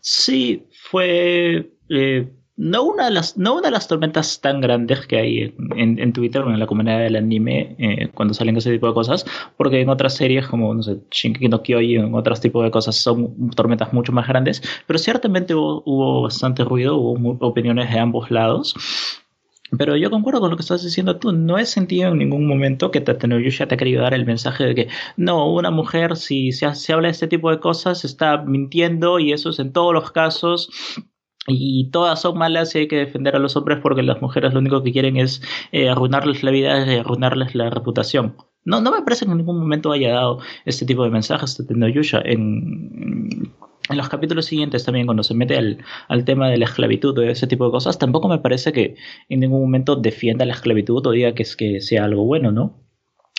Sí, fue eh, no una de las, no una de las tormentas tan grandes que hay en, en Twitter o en la comunidad del anime eh, cuando salen ese tipo de cosas, porque en otras series como, no sé, Shinkeki no Kyojin en otros tipos de cosas son tormentas mucho más grandes, pero ciertamente hubo, bastante ruido, hubo opiniones de ambos lados. Pero yo concuerdo con lo que estás diciendo tú. No he sentido en ningún momento que Tatenoyusha te ha querido dar el mensaje de que no, una mujer si se, se habla de este tipo de cosas está mintiendo y eso es en todos los casos y todas son malas y hay que defender a los hombres porque las mujeres lo único que quieren es eh, arruinarles la vida y arruinarles la reputación. No, no me parece que en ningún momento haya dado este tipo de mensajes de Tenoyusha. En, en los capítulos siguientes también, cuando se mete al, al tema de la esclavitud o ese tipo de cosas, tampoco me parece que en ningún momento defienda la esclavitud o diga que, es, que sea algo bueno, ¿no?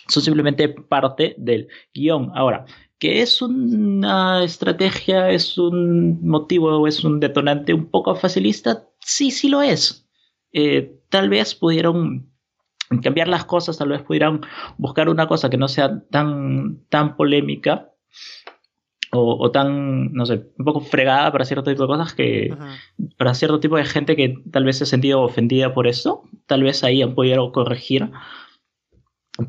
Son simplemente parte del guion. Ahora, que es una estrategia, es un motivo o es un detonante un poco facilista, sí, sí lo es. Eh, tal vez pudieron cambiar las cosas, tal vez pudieran buscar una cosa que no sea tan, tan polémica o, tan, no sé, un poco fregada para cierto tipo de cosas que, para cierto tipo de gente que tal vez se ha sentido ofendida por eso, tal vez ahí han podido corregir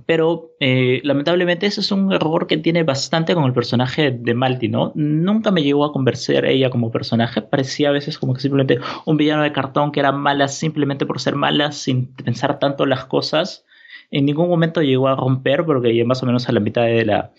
Pero eh, lamentablemente ese es un error que tiene bastante con el personaje de Malti, ¿no? Nunca me llegó a convencer ella como personaje. Parecía a veces como que simplemente un villano de cartón que era mala simplemente por ser mala, sin pensar tanto las cosas. En ningún momento llegó a romper, porque ya más o menos a la mitad de la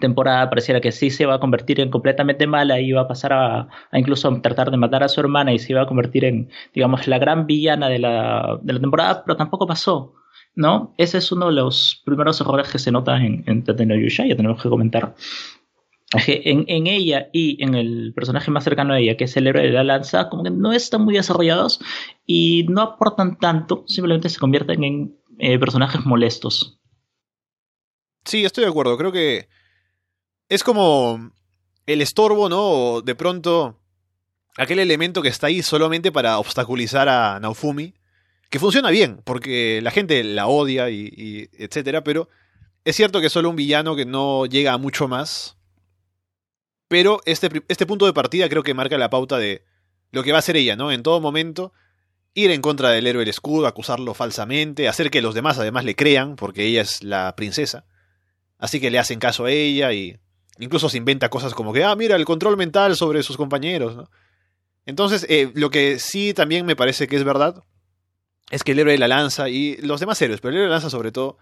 temporada pareciera que sí se iba a convertir en completamente mala y iba a pasar a, incluso tratar de matar a su hermana y se iba a convertir en, digamos, la gran villana de la, de la temporada, pero tampoco pasó ¿no? Ese es uno de los primeros errores que se notan en, en Yusha, ya tenemos que comentar. En, en, ella y en el personaje más cercano a ella, que es el héroe de la lanza, como que no están muy desarrollados y no aportan tanto, simplemente se convierten en eh, personajes molestos. Sí, estoy de acuerdo, creo que es como el estorbo, ¿no? de pronto aquel elemento que está ahí solamente para obstaculizar a Naofumi que funciona bien, porque la gente la odia y, etcétera, pero es cierto que es solo un villano que no llega a mucho más. Pero este, este punto de partida creo que marca la pauta de lo que va a hacer ella, ¿no? En todo momento, ir en contra del héroe del escudo, acusarlo falsamente, hacer que los demás además le crean, porque ella es la princesa. Así que le hacen caso a ella y incluso se inventa cosas como que, ah, mira, el control mental sobre sus compañeros, ¿no? Entonces, eh, lo que sí también me parece que es verdad es que el héroe de la lanza y los demás héroes, pero el héroe de la lanza sobre todo,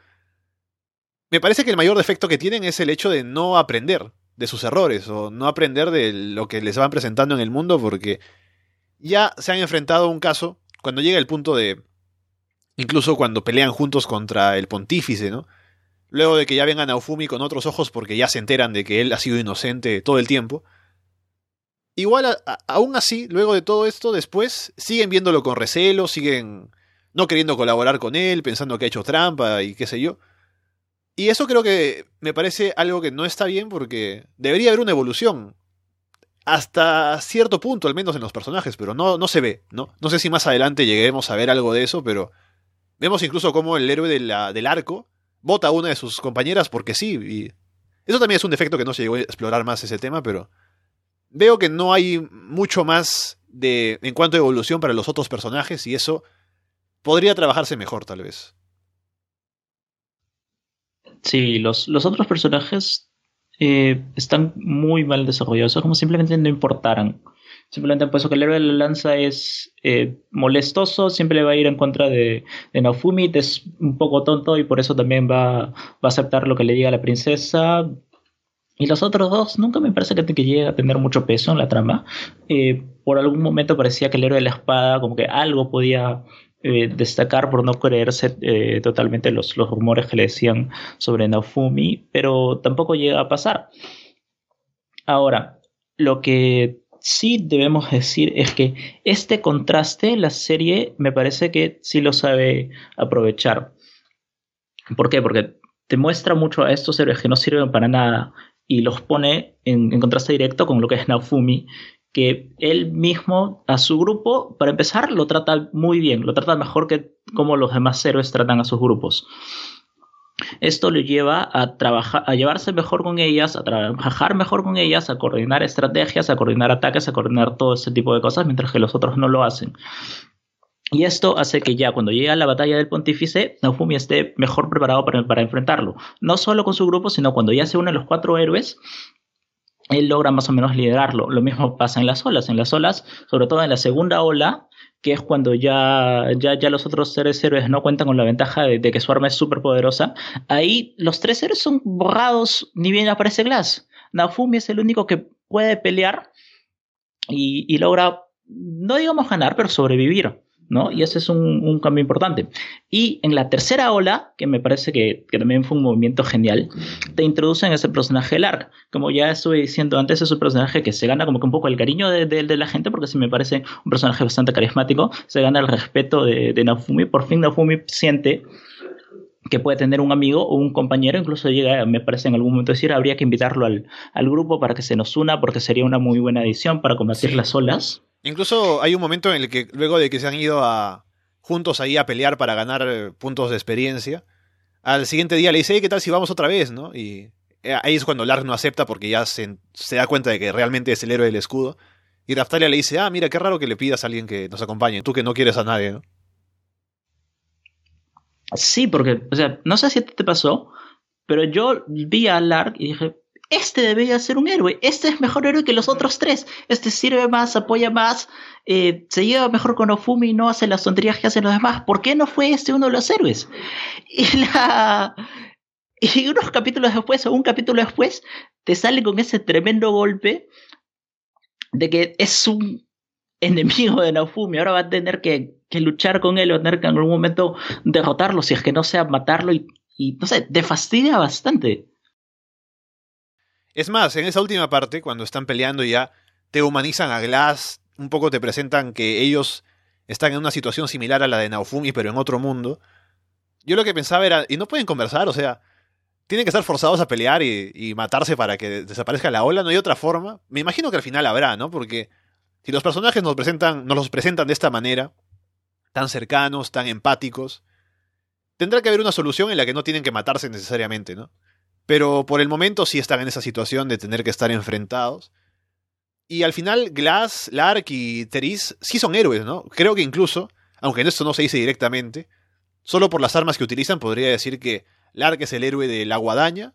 me parece que el mayor defecto que tienen es el hecho de no aprender de sus errores o no aprender de lo que les van presentando en el mundo porque ya se han enfrentado a un caso cuando llega el punto de incluso cuando pelean juntos contra el pontífice, ¿no? Luego de que ya vengan a Ufumi con otros ojos porque ya se enteran de que él ha sido inocente todo el tiempo. Igual, aún así, luego de todo esto, después siguen viéndolo con recelo, siguen no queriendo colaborar con él, pensando que ha hecho trampa y qué sé yo. Y eso creo que me parece algo que no está bien porque debería haber una evolución. Hasta cierto punto, al menos en los personajes, pero no, no se ve, ¿no? No sé si más adelante lleguemos a ver algo de eso, pero vemos incluso como el héroe del arco vota a una de sus compañeras porque sí. Y eso también es un defecto que no se llegó a explorar más ese tema, pero veo que no hay mucho más de en cuanto a evolución para los otros personajes y eso podría trabajarse mejor, tal vez. Sí, los, los otros personajes eh, están muy mal desarrollados, como simplemente no importaran. Simplemente por eso que el héroe de la lanza es eh, molestoso, siempre le va a ir en contra de, de Naofumi, es un poco tonto y por eso también va, va, a aceptar lo que le diga la princesa. Y los otros dos nunca me parece que, que llegue a tener mucho peso en la trama. Eh, por algún momento parecía que el héroe de la espada como que algo podía eh, destacar por no creerse eh, totalmente los, los, rumores que le decían sobre Naofumi, pero tampoco llega a pasar. Ahora, lo que sí debemos decir es que este contraste la serie me parece que sí lo sabe aprovechar. ¿Por qué? Porque te muestra mucho a estos héroes que no sirven para nada y los pone en, en contraste directo con lo que es Naofumi, que él mismo a su grupo, para empezar, lo trata muy bien, lo trata mejor que como los demás héroes tratan a sus grupos. Esto le lleva a trabajar, a llevarse mejor con ellas, a trabajar mejor con ellas, a coordinar estrategias, a coordinar ataques, a coordinar todo ese tipo de cosas, mientras que los otros no lo hacen. Y esto hace que ya cuando llega la batalla del pontífice, Naofumi esté mejor preparado para, para, enfrentarlo. No solo con su grupo, sino cuando ya se unen los cuatro héroes, él logra más o menos liderarlo. Lo mismo pasa en las olas. En las olas, sobre todo en la segunda ola, que es cuando ya, ya, ya los otros seres héroes no cuentan con la ventaja de, que su arma es súper poderosa, ahí los tres héroes son borrados, ni bien aparece Glass. Naofumi es el único que puede pelear y, y logra, no digamos ganar, pero sobrevivir. ¿No? Y ese es un, cambio importante. Y en la tercera ola, que me parece que, también fue un movimiento genial, te introducen ese personaje Lark. Como ya estuve diciendo antes, es un personaje que se gana como que un poco el cariño de, la gente, porque sí me parece un personaje bastante carismático, se gana el respeto de, de Naofumi. Por fin Naofumi siente que puede tener un amigo o un compañero, incluso llega, me parece en algún momento decir, habría que invitarlo al, al grupo para que se nos una, porque sería una muy buena edición para combatir las olas. Incluso hay un momento en el que luego de que se han ido a juntos ahí a pelear para ganar eh, puntos de experiencia, al siguiente día le dice, ¿qué tal si vamos otra vez? ¿no? Y eh, ahí es cuando Lark no acepta porque ya se, da cuenta de que realmente es el héroe del escudo. Y Raftalia le dice, ah, mira, qué raro que le pidas a alguien que nos acompañe, tú que no quieres a nadie, ¿no? Sí, porque, o sea, no sé si te pasó, pero yo vi a Lark y dije, este debería ser un héroe, este es mejor héroe que los otros tres, este sirve más, apoya más, eh, se lleva mejor con Ofumi y no hace las tonterías que hacen los demás, ¿por qué no fue este uno de los héroes? Y, la... y unos capítulos después, o un capítulo después, te sale con ese tremendo golpe de que es un enemigo de Naofumi, ahora va a tener que, luchar con él o tener que en algún momento derrotarlo, si es que no sea matarlo y, y no sé, te fastidia bastante. Es más, en esa última parte, cuando están peleando ya, te humanizan a Glass, un poco te presentan que ellos están en una situación similar a la de Naofumi, pero en otro mundo. Yo lo que pensaba era, ¿y no pueden conversar? O sea, tienen que estar forzados a pelear y, matarse para que desaparezca la ola, no hay otra forma. Me imagino que al final habrá, ¿no? Porque si los personajes nos presentan, nos los presentan de esta manera, tan cercanos, tan empáticos, tendrá que haber una solución en la que no tienen que matarse necesariamente, ¿no? Pero por el momento sí están en esa situación de tener que estar enfrentados. Y al final, Glass, Lark y Teris sí son héroes, ¿no? Creo que incluso, aunque en esto no se dice directamente, solo por las armas que utilizan podría decir que Lark es el héroe de la guadaña,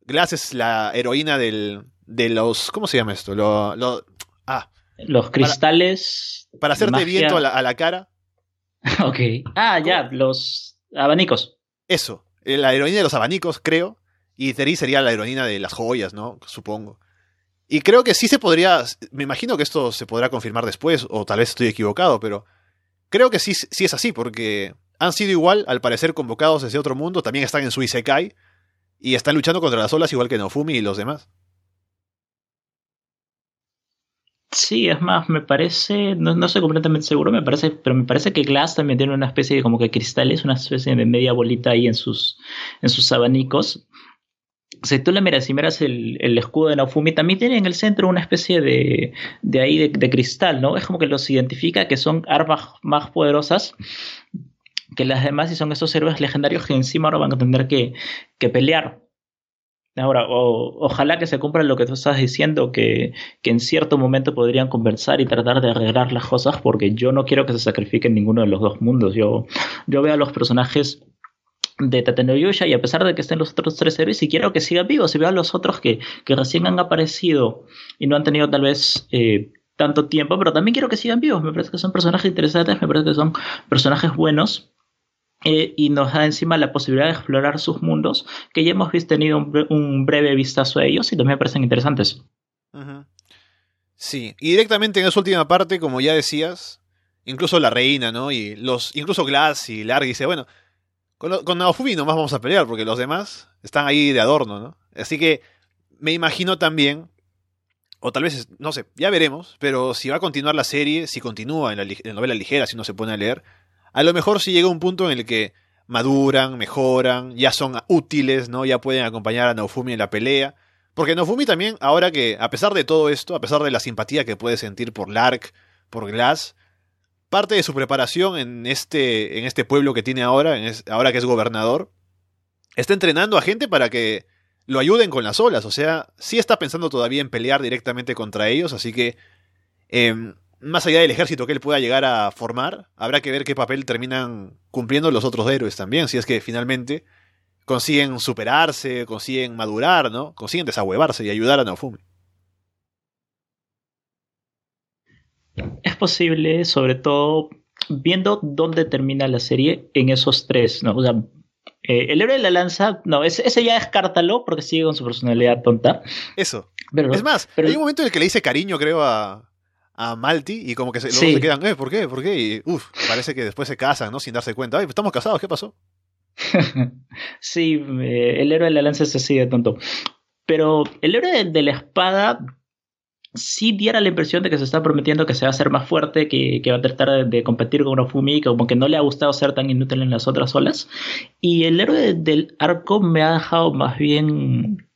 Glass es la heroína del, de los... ¿Cómo se llama esto? Lo, lo ah. Los cristales... Para, hacerte viento a la, a la cara. ok. Ah, ya, los abanicos. Eso, la heroína de los abanicos, creo. Y Teris sería la heroína de las joyas, ¿no? Supongo. Y creo que sí se podría. Me imagino que esto se podrá confirmar después, o tal vez estoy equivocado, pero. Creo que sí, sí es así, porque han sido igual, al parecer convocados desde otro mundo, también están en su Isekai, y están luchando contra las olas igual que Nofumi y los demás. Sí, es más, me parece, no, no estoy completamente seguro, me parece, pero me parece que Glass también tiene una especie de como que cristales, una especie de media bolita ahí en sus, en sus abanicos, si tú le miras, y miras el, escudo de Naofumi, también tiene en el centro una especie de, de ahí de, cristal, ¿no? Es como que los identifica que son armas más poderosas que las demás y son esos héroes legendarios que encima ahora van a tener que, que pelear. Ahora, ojalá que se cumpla lo que tú estás diciendo, que, que, en cierto momento podrían conversar y tratar de arreglar las cosas, porque yo no quiero que se sacrifiquen ninguno de los dos mundos. Yo, yo veo a los personajes de Tatenoyusha y a pesar de que estén los otros tres héroes, y quiero que sigan vivos. Si veo a los otros que, que recién han aparecido y no han tenido tal vez eh, tanto tiempo, pero también quiero que sigan vivos. Me parece que son personajes interesantes, me parece que son personajes buenos. Eh, y nos da encima la posibilidad de explorar sus mundos, que ya hemos tenido un, breve vistazo a ellos y también me parecen interesantes. Sí, y directamente en esa última parte, como ya decías, incluso la reina, ¿no? Y los, incluso Glass y Larg dice, bueno, con, con Naofumi nomás vamos a pelear, porque los demás están ahí de adorno, ¿no? Así que me imagino también, o tal vez, no sé, ya veremos, pero si va a continuar la serie, si continúa en la, novela ligera, si no se pone a leer, a lo mejor si llega un punto en el que maduran, mejoran, ya son útiles, ¿no? Ya pueden acompañar a Naofumi en la pelea. Porque Naofumi también, ahora que, a pesar de todo esto, a pesar de la simpatía que puede sentir por Lark, por Glass, parte de su preparación en este, en este pueblo que tiene ahora, ahora que es gobernador, está entrenando a gente para que lo ayuden con las olas. O sea, sí está pensando todavía en pelear directamente contra ellos, así que em, más allá del ejército que él pueda llegar a formar, habrá que ver qué papel terminan cumpliendo los otros héroes también, si es que finalmente consiguen superarse, consiguen madurar, ¿no? Consiguen desahuevarse y ayudar a Naofumi. Es posible, sobre todo viendo dónde termina la serie en esos tres, ¿no? O sea, eh, el héroe de la lanza, no, ese, ese, ya descártalo porque sigue con su personalidad tonta. Eso. es más, hay un momento en el que le dice cariño, creo, a, a Malti y como que se, luego se quedan, eh, ¿por qué? ¿Por qué? Y uff, parece que después se casan, ¿no? Sin darse cuenta. Ay, pues estamos casados, ¿qué pasó? sí, eh, el héroe de la lanza es así de tonto. Pero el héroe de la espada sí diera la impresión de que se está prometiendo que se va a hacer más fuerte, que, va a tratar de, competir con Ofumi, como que no le ha gustado ser tan inútil en las otras olas. Y el héroe del arco me ha dejado más bien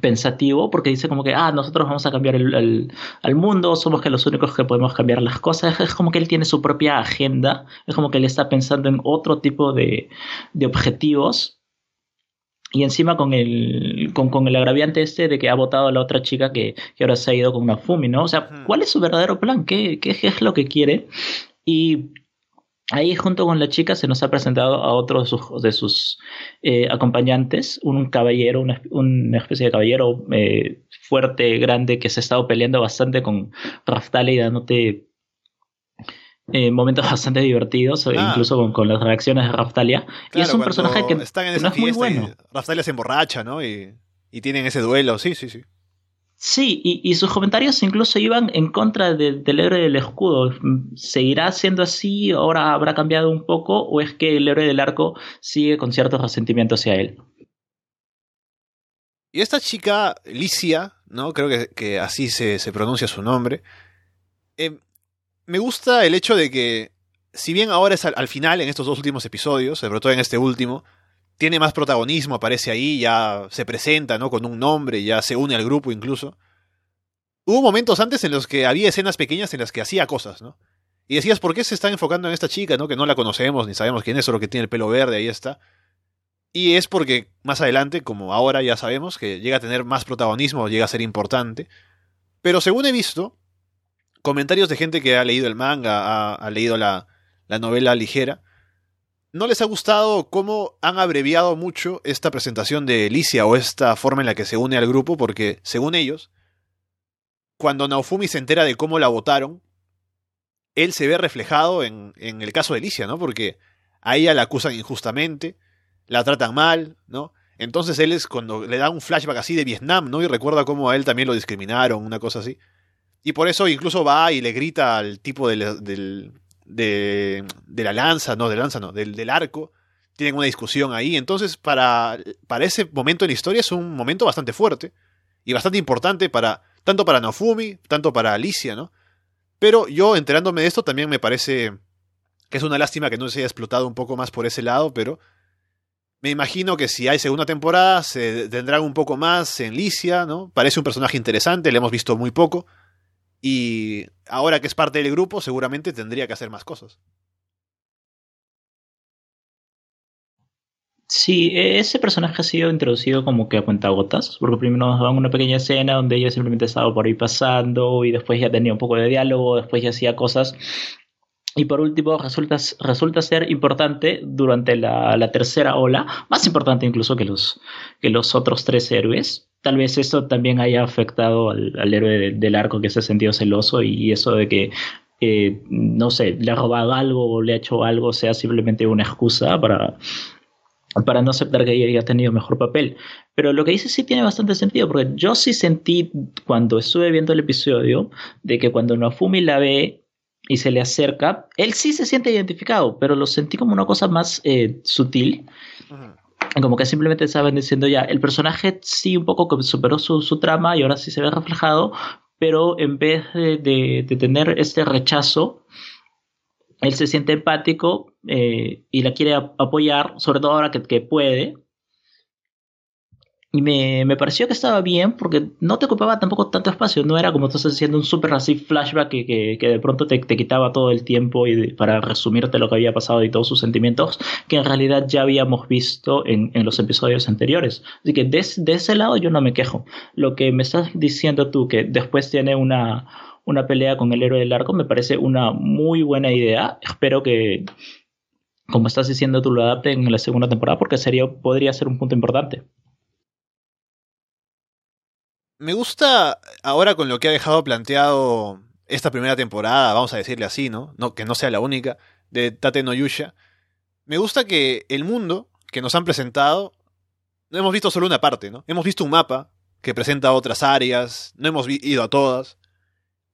pensativo porque dice como que ah nosotros vamos a cambiar el, al mundo somos que los únicos que podemos cambiar las cosas es como que él tiene su propia agenda es como que él está pensando en otro tipo de, de objetivos y encima con el, con, con, el agraviante este de que ha votado a la otra chica que, que ahora se ha ido con una Fumi, ¿no? O sea, ¿cuál es su verdadero plan? ¿Qué, qué, es lo que quiere? Y Ahí junto con la chica se nos ha presentado a otro de sus, de sus eh, acompañantes, un caballero, una, una especie de caballero eh, fuerte, grande, que se ha estado peleando bastante con Raftalia y dándote eh, momentos bastante divertidos, ah. incluso con, con, las reacciones de Raftalia. y es un personaje que, están en no es muy bueno. Raftalia se emborracha, ¿no? Y, y tienen ese duelo, sí, sí, sí. Sí, y, sus comentarios incluso iban en contra del héroe del escudo. ¿Seguirá siendo así? ¿Ahora habrá cambiado un poco? ¿O es que el héroe del arco sigue con ciertos resentimientos hacia él? Y esta chica, Licia, ¿no? Creo que, así se, pronuncia su nombre. Eh, me gusta el hecho de que, si bien ahora es al, final, en estos dos últimos episodios, sobre todo en este último, tiene más protagonismo, aparece ahí, ya se presenta, ¿no? Con un nombre, ya se une al grupo incluso. Hubo momentos antes en los que había escenas pequeñas en las que hacía cosas, ¿no? Y decías, ¿por qué se está enfocando en esta chica, ¿no? Que no la conocemos, ni sabemos quién es, solo que tiene el pelo verde, ahí está. Y es porque más adelante, como ahora ya sabemos, que llega a tener más protagonismo, llega a ser importante. Pero según he visto, comentarios de gente que ha leído el manga, ha, leído la, la novela ligera, no les ha gustado cómo han abreviado mucho esta presentación de Alicia o esta forma en la que se une al grupo, porque, según ellos, cuando Naofumi se entera de cómo la votaron, él se ve reflejado en, en el caso de Alicia, ¿no? Porque a ella la acusan injustamente, la tratan mal, ¿no? Entonces él es cuando le da un flashback así de Vietnam, ¿no? Y recuerda cómo a él también lo discriminaron, una cosa así. Y por eso incluso va y le grita al tipo del, del, de, de la lanza, no, de lanza no, del, del arco, tienen una discusión ahí. Entonces, para, para ese momento en la historia es un momento bastante fuerte y bastante importante para tanto para Nofumi, tanto para Alicia, ¿no? Pero yo enterándome de esto también me parece que es una lástima que no se haya explotado un poco más por ese lado, pero me imagino que si hay segunda temporada se tendrán un poco más en Licia, ¿no? Parece un personaje interesante, le hemos visto muy poco. Y ahora que es parte del grupo, seguramente tendría que hacer más cosas. Sí, e-, ese personaje ha sido introducido como que a cuentagotas, porque primero nos dan una pequeña escena donde ella simplemente estaba por ahí pasando y después ya tenía un poco de diálogo, después ya hacía cosas. Y por último, resulta, resulta ser importante durante la, la tercera ola, más importante incluso que los, que los otros tres héroes, tal vez eso también haya afectado al, héroe del arco que se ha sentido celoso y eso de que, eh, no sé, le ha robado algo o le ha hecho algo sea simplemente una excusa para, para no aceptar que ella haya tenido mejor papel. Pero lo que dice sí tiene bastante sentido, porque yo sí sentí cuando estuve viendo el episodio de que cuando Nofumi la ve y se le acerca, él sí se siente identificado, pero lo sentí como una cosa más eh, sutil. Como que simplemente estaban diciendo ya, el personaje sí un poco superó su, su trama y ahora sí se ve reflejado, pero en vez de, de, tener este rechazo, él se siente empático eh, y la quiere apoyar, sobre todo ahora que, que puede, y me, me, pareció que estaba bien porque no te ocupaba tampoco tanto espacio. No era como estás haciendo un súper así flashback que, que, que, de pronto te, te, quitaba todo el tiempo y para resumirte lo que había pasado y todos sus sentimientos que en realidad ya habíamos visto en, en los episodios anteriores. Así que de, de, ese lado yo no me quejo. Lo que me estás diciendo tú que después tiene una, una pelea con el héroe del arco me parece una muy buena idea. Espero que como estás diciendo tú lo adapten en la segunda temporada porque sería, podría ser un punto importante me gusta ahora con lo que ha dejado planteado esta primera temporada, vamos a decirle así, ¿no? que no sea la única, de Tate no Yusha. Me gusta que el mundo que nos han presentado, no hemos visto solo una parte, ¿no? Hemos visto un mapa que presenta otras áreas, no hemos ido a todas.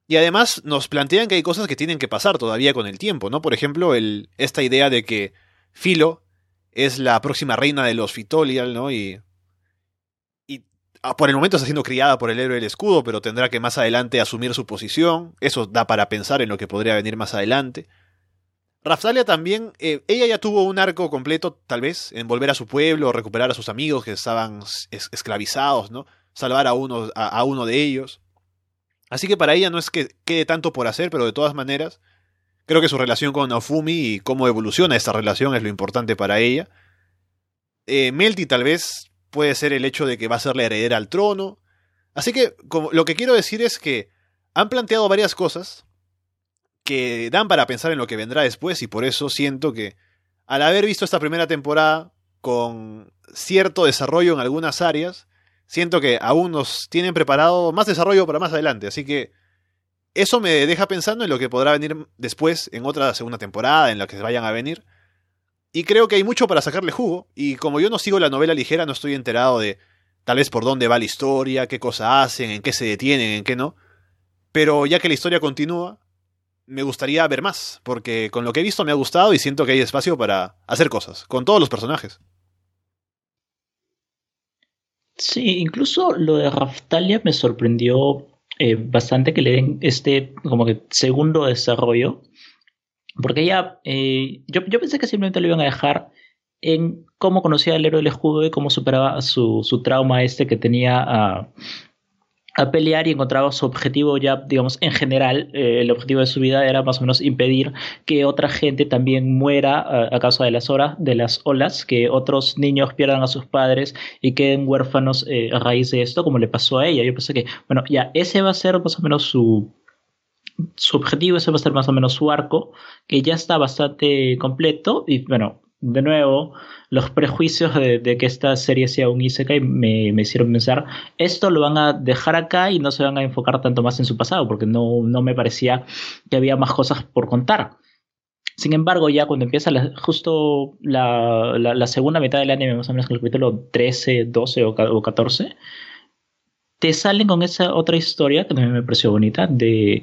Y además nos plantean que hay cosas que tienen que pasar todavía con el tiempo, ¿no? Por ejemplo, el, esta idea de que Filo es la próxima reina de los Fitolial, ¿no? Y por el momento está siendo criada por el héroe del escudo, pero tendrá que más adelante asumir su posición. Eso da para pensar en lo que podría venir más adelante. Raftalia también, eh, ella ya tuvo un arco completo, tal vez, en volver a su pueblo, recuperar a sus amigos que estaban esclavizados, ¿no? Salvar a uno, a, uno de ellos. Así que para ella no es que quede tanto por hacer, pero de todas maneras, creo que su relación con Naofumi y cómo evoluciona esta relación es lo importante para ella. Eh, Melty tal vez puede ser el hecho de que va a ser la heredera al trono. Así que como, lo que quiero decir es que han planteado varias cosas que dan para pensar en lo que vendrá después y por eso siento que al haber visto esta primera temporada con cierto desarrollo en algunas áreas, siento que aún nos tienen preparado más desarrollo para más adelante, así que eso me deja pensando en lo que podrá venir después en otra segunda temporada, en la que se vayan a venir. Y creo que hay mucho para sacarle jugo, y como yo no sigo la novela ligera, no estoy enterado de tal vez por dónde va la historia, qué cosas hacen, en qué se detienen, en qué no. Pero ya que la historia continúa, me gustaría ver más, porque con lo que he visto me ha gustado y siento que hay espacio para hacer cosas, con todos los personajes. Sí, incluso lo de Raftalia me sorprendió eh, bastante que le den este como que segundo desarrollo. Porque ella, eh, yo, yo, pensé que simplemente lo iban a dejar en cómo conocía al héroe del escudo y cómo superaba su, su trauma este que tenía a, a pelear y encontraba su objetivo ya, digamos, en general, eh, el objetivo de su vida era más o menos impedir que otra gente también muera a, causa de las, horas, de las olas, que otros niños pierdan a sus padres y queden huérfanos eh, a raíz de esto, como le pasó a ella. Yo pensé que, bueno, ya ese va a ser más o menos su, su objetivo, a ser más o menos su arco, que ya está bastante completo y bueno, de nuevo, los prejuicios de, que esta serie sea un Isekai me, me, hicieron pensar, esto lo van a dejar acá y no se van a enfocar tanto más en su pasado, porque no, no me parecía que había más cosas por contar. Sin embargo, ya cuando empieza justo la, la, segunda mitad del anime, más o menos en el capítulo 13, 12 o, o 14, te salen con esa otra historia que también me pareció bonita, de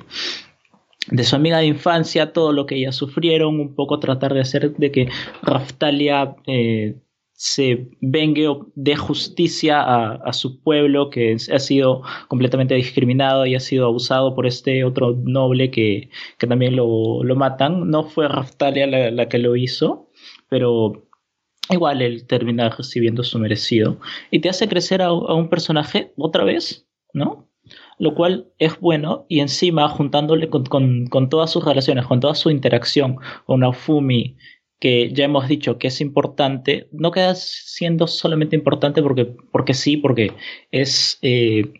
de su amiga de infancia, todo lo que ellas sufrieron, un poco tratar de hacer de que Raftalia eh, se vengue o dé justicia a, su pueblo que ha sido completamente discriminado y ha sido abusado por este otro noble que, que también lo, lo, matan. No fue Raftalia la, que lo hizo, pero igual él termina recibiendo su merecido. Y te hace crecer a un personaje otra vez, ¿no? lo cual es bueno y encima juntándole con, todas sus relaciones, con toda su interacción con Naofumi, que ya hemos dicho que es importante, no queda siendo solamente importante porque, porque sí, porque es eh,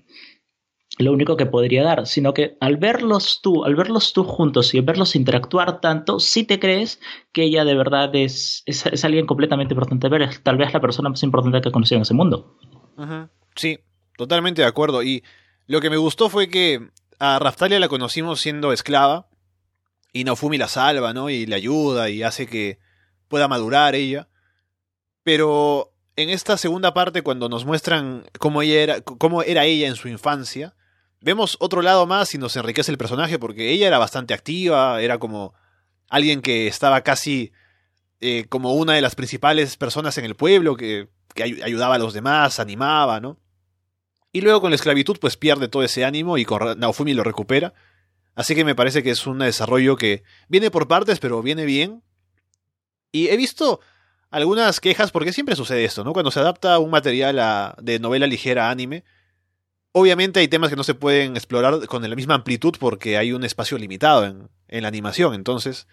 lo único que podría dar, sino que al verlos tú, al verlos tú juntos y verlos interactuar tanto, sí te crees que ella de verdad es, es, alguien completamente importante ver, es tal vez la persona más importante que he conocido en ese mundo. Sí, totalmente de acuerdo. Y lo que me gustó fue que a Raftalia la conocimos siendo esclava y Naofumi la salva, ¿no? Y le ayuda y hace que pueda madurar ella. Pero en esta segunda parte, cuando nos muestran cómo, ella era, cómo era ella en su infancia, vemos otro lado más y nos enriquece el personaje porque ella era bastante activa, era como alguien que estaba casi eh, como una de las principales personas en el pueblo, que, ayudaba a los demás, animaba, ¿no? Y luego con la esclavitud pues pierde todo ese ánimo y con Naofumi lo recupera. Así que me parece que es un desarrollo que viene por partes, pero viene bien. Y he visto algunas quejas, porque siempre sucede esto, ¿no? Cuando se adapta un material de novela ligera a anime, obviamente hay temas que no se pueden explorar con la misma amplitud porque hay un espacio limitado en, la animación. Entonces,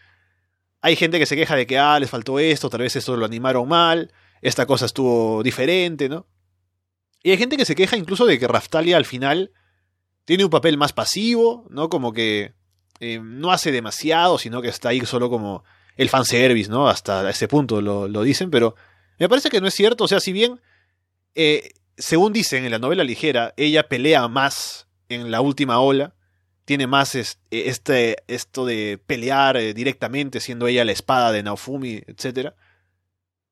hay gente que se queja de que, ah, les faltó esto, tal vez esto lo animaron mal, esta cosa estuvo diferente, ¿no? Y hay gente que se queja incluso de que Raftalia al final tiene un papel más pasivo, ¿no? Como que eh, no hace demasiado, sino que está ahí solo como el fanservice, ¿no? Hasta ese punto lo, dicen, pero me parece que no es cierto. O sea, si bien, eh, según dicen en la novela ligera, ella pelea más en la última ola, tiene más este, esto de pelear eh, directamente, siendo ella la espada de Naofumi, etc.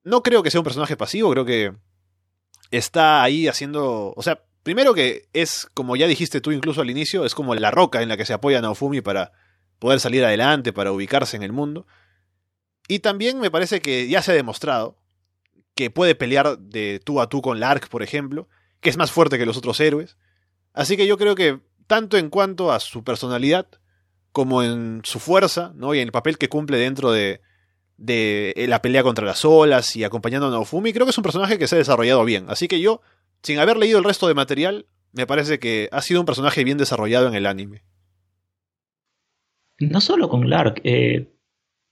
No creo que sea un personaje pasivo, creo que está ahí haciendo, o sea, primero que es, como ya dijiste tú incluso al inicio, es como la roca en la que se apoya Naofumi para poder salir adelante, para ubicarse en el mundo. Y también me parece que ya se ha demostrado que puede pelear de tú a tú con Lark, por ejemplo, que es más fuerte que los otros héroes. Así que yo creo que tanto en cuanto a su personalidad, como en su fuerza, ¿no? Y en el papel que cumple dentro de, de eh, la pelea contra las olas y acompañando a Naofumi, creo que es un personaje que se ha desarrollado bien. Así que yo, sin haber leído el resto de material, me parece que ha sido un personaje bien desarrollado en el anime. No solo con Lark, eh,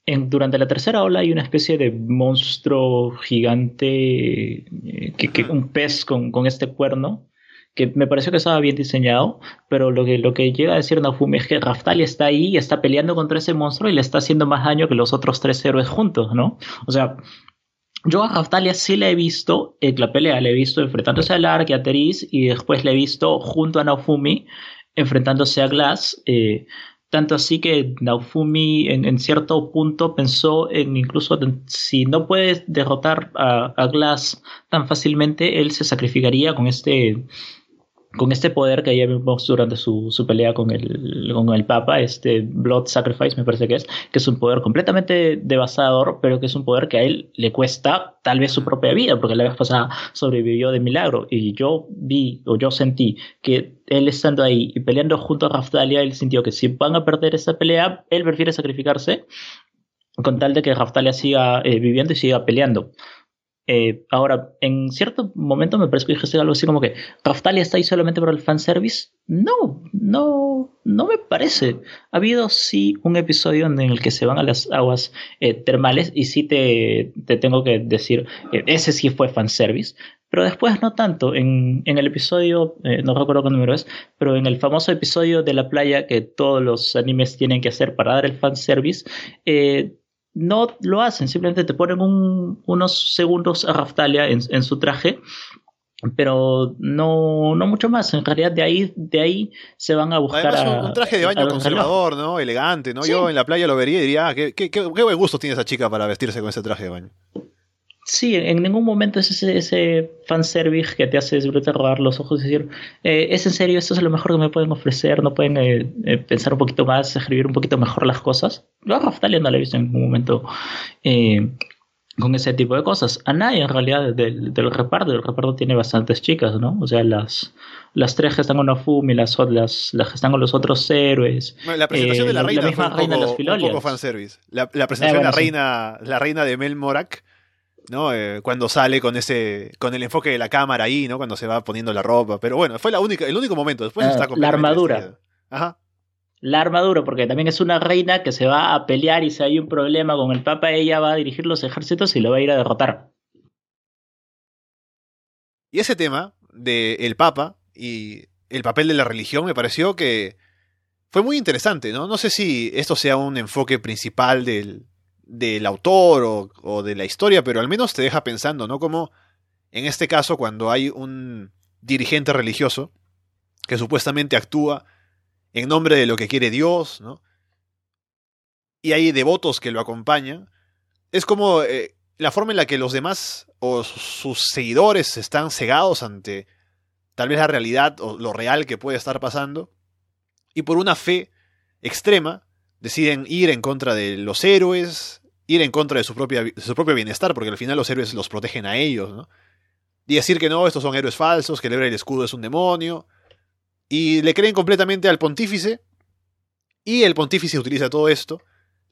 en, durante la tercera ola hay una especie de monstruo gigante, eh, que, un pez con, con, este cuerno, que me pareció que estaba bien diseñado, pero lo que, lo que llega a decir Naofumi es que Raftalia está ahí y está peleando contra ese monstruo y le está haciendo más daño que los otros tres héroes juntos, ¿no? O sea, yo a Raftalia sí le he visto en la pelea, le he visto enfrentándose a Lark y a Teris y después le he visto junto a Naofumi enfrentándose a Glass. Eh, tanto así que Naofumi en, cierto punto pensó en incluso si no puede derrotar a, Glass tan fácilmente, él se sacrificaría con este con este poder que ya vimos durante su, su, pelea con el, con el Papa, este Blood Sacrifice me parece que es, que es un poder completamente devastador, pero que es un poder que a él le cuesta tal vez su propia vida, porque la vez pasada sobrevivió de milagro. Y yo vi, o yo sentí, que él estando ahí y peleando junto a Raftalia, él sintió que si van a perder esa pelea, él prefiere sacrificarse con tal de que Raftalia siga eh, viviendo y siga peleando. Eh, ahora, en cierto momento me parece que dijiste algo así como que Raftalia está ahí solamente por el fanservice. No, no, no me parece. Ha habido sí un episodio en el que se van a las aguas eh, termales y sí te, te, tengo que decir, eh, ese sí fue fanservice. Pero después no tanto. En, en el episodio, no recuerdo qué número es, pero en el famoso episodio de la playa que todos los animes tienen que hacer para dar el fanservice, eh, no lo hacen, simplemente te ponen unos segundos a Raftalia en, su traje, pero no, no mucho más. En realidad de ahí, de ahí se van a buscar un traje de baño conservador, ¿no? Elegante, ¿no? Yo en la playa lo vería y diría, ah, qué, qué, qué, buen gusto tiene esa chica para vestirse con ese traje de baño. Sí, en ningún momento es ese, ese fanservice que te hace simplemente robar los ojos y decir, eh, es en serio, esto es lo mejor que me pueden ofrecer, no pueden eh, eh, pensar un poquito más, escribir un poquito mejor las cosas. Yo a Raftalia no le he visto en ningún momento con ese tipo de cosas. A nadie en realidad del, del, reparto, el reparto tiene bastantes chicas, ¿no? O sea, las, las tres que están con Ofumi, las, las, las que están con los otros héroes. la presentación de la, reina fue un poco, fanservice. La, la presentación de la reina, la reina de Mel Morak ¿no? Eh, cuando sale con ese, con el enfoque de la cámara ahí, ¿no? Cuando se va poniendo la ropa. Pero bueno, fue la única, el único momento. Después está ah, La armadura. Ajá. La armadura, porque también es una reina que se va a pelear y si hay un problema con el Papa, ella va a dirigir los ejércitos y lo va a ir a derrotar. Y ese tema de el Papa y el papel de la religión me pareció que fue muy interesante, ¿no? No sé si esto sea un enfoque principal del, del autor o, de la historia, pero al menos te deja pensando, ¿no? Como en este caso, cuando hay un dirigente religioso que supuestamente actúa en nombre de lo que quiere Dios, ¿no? Y hay devotos que lo acompañan, es como eh, la forma en la que los demás o sus seguidores están cegados ante tal vez la realidad o lo real que puede estar pasando, y por una fe extrema deciden ir en contra de los héroes, ir en contra de su, su propio bienestar, porque al final los héroes los protegen a ellos, ¿no? Y decir que no, estos son héroes falsos, que el héroe del escudo es un demonio. Y le creen completamente al pontífice. Y el pontífice utiliza todo esto,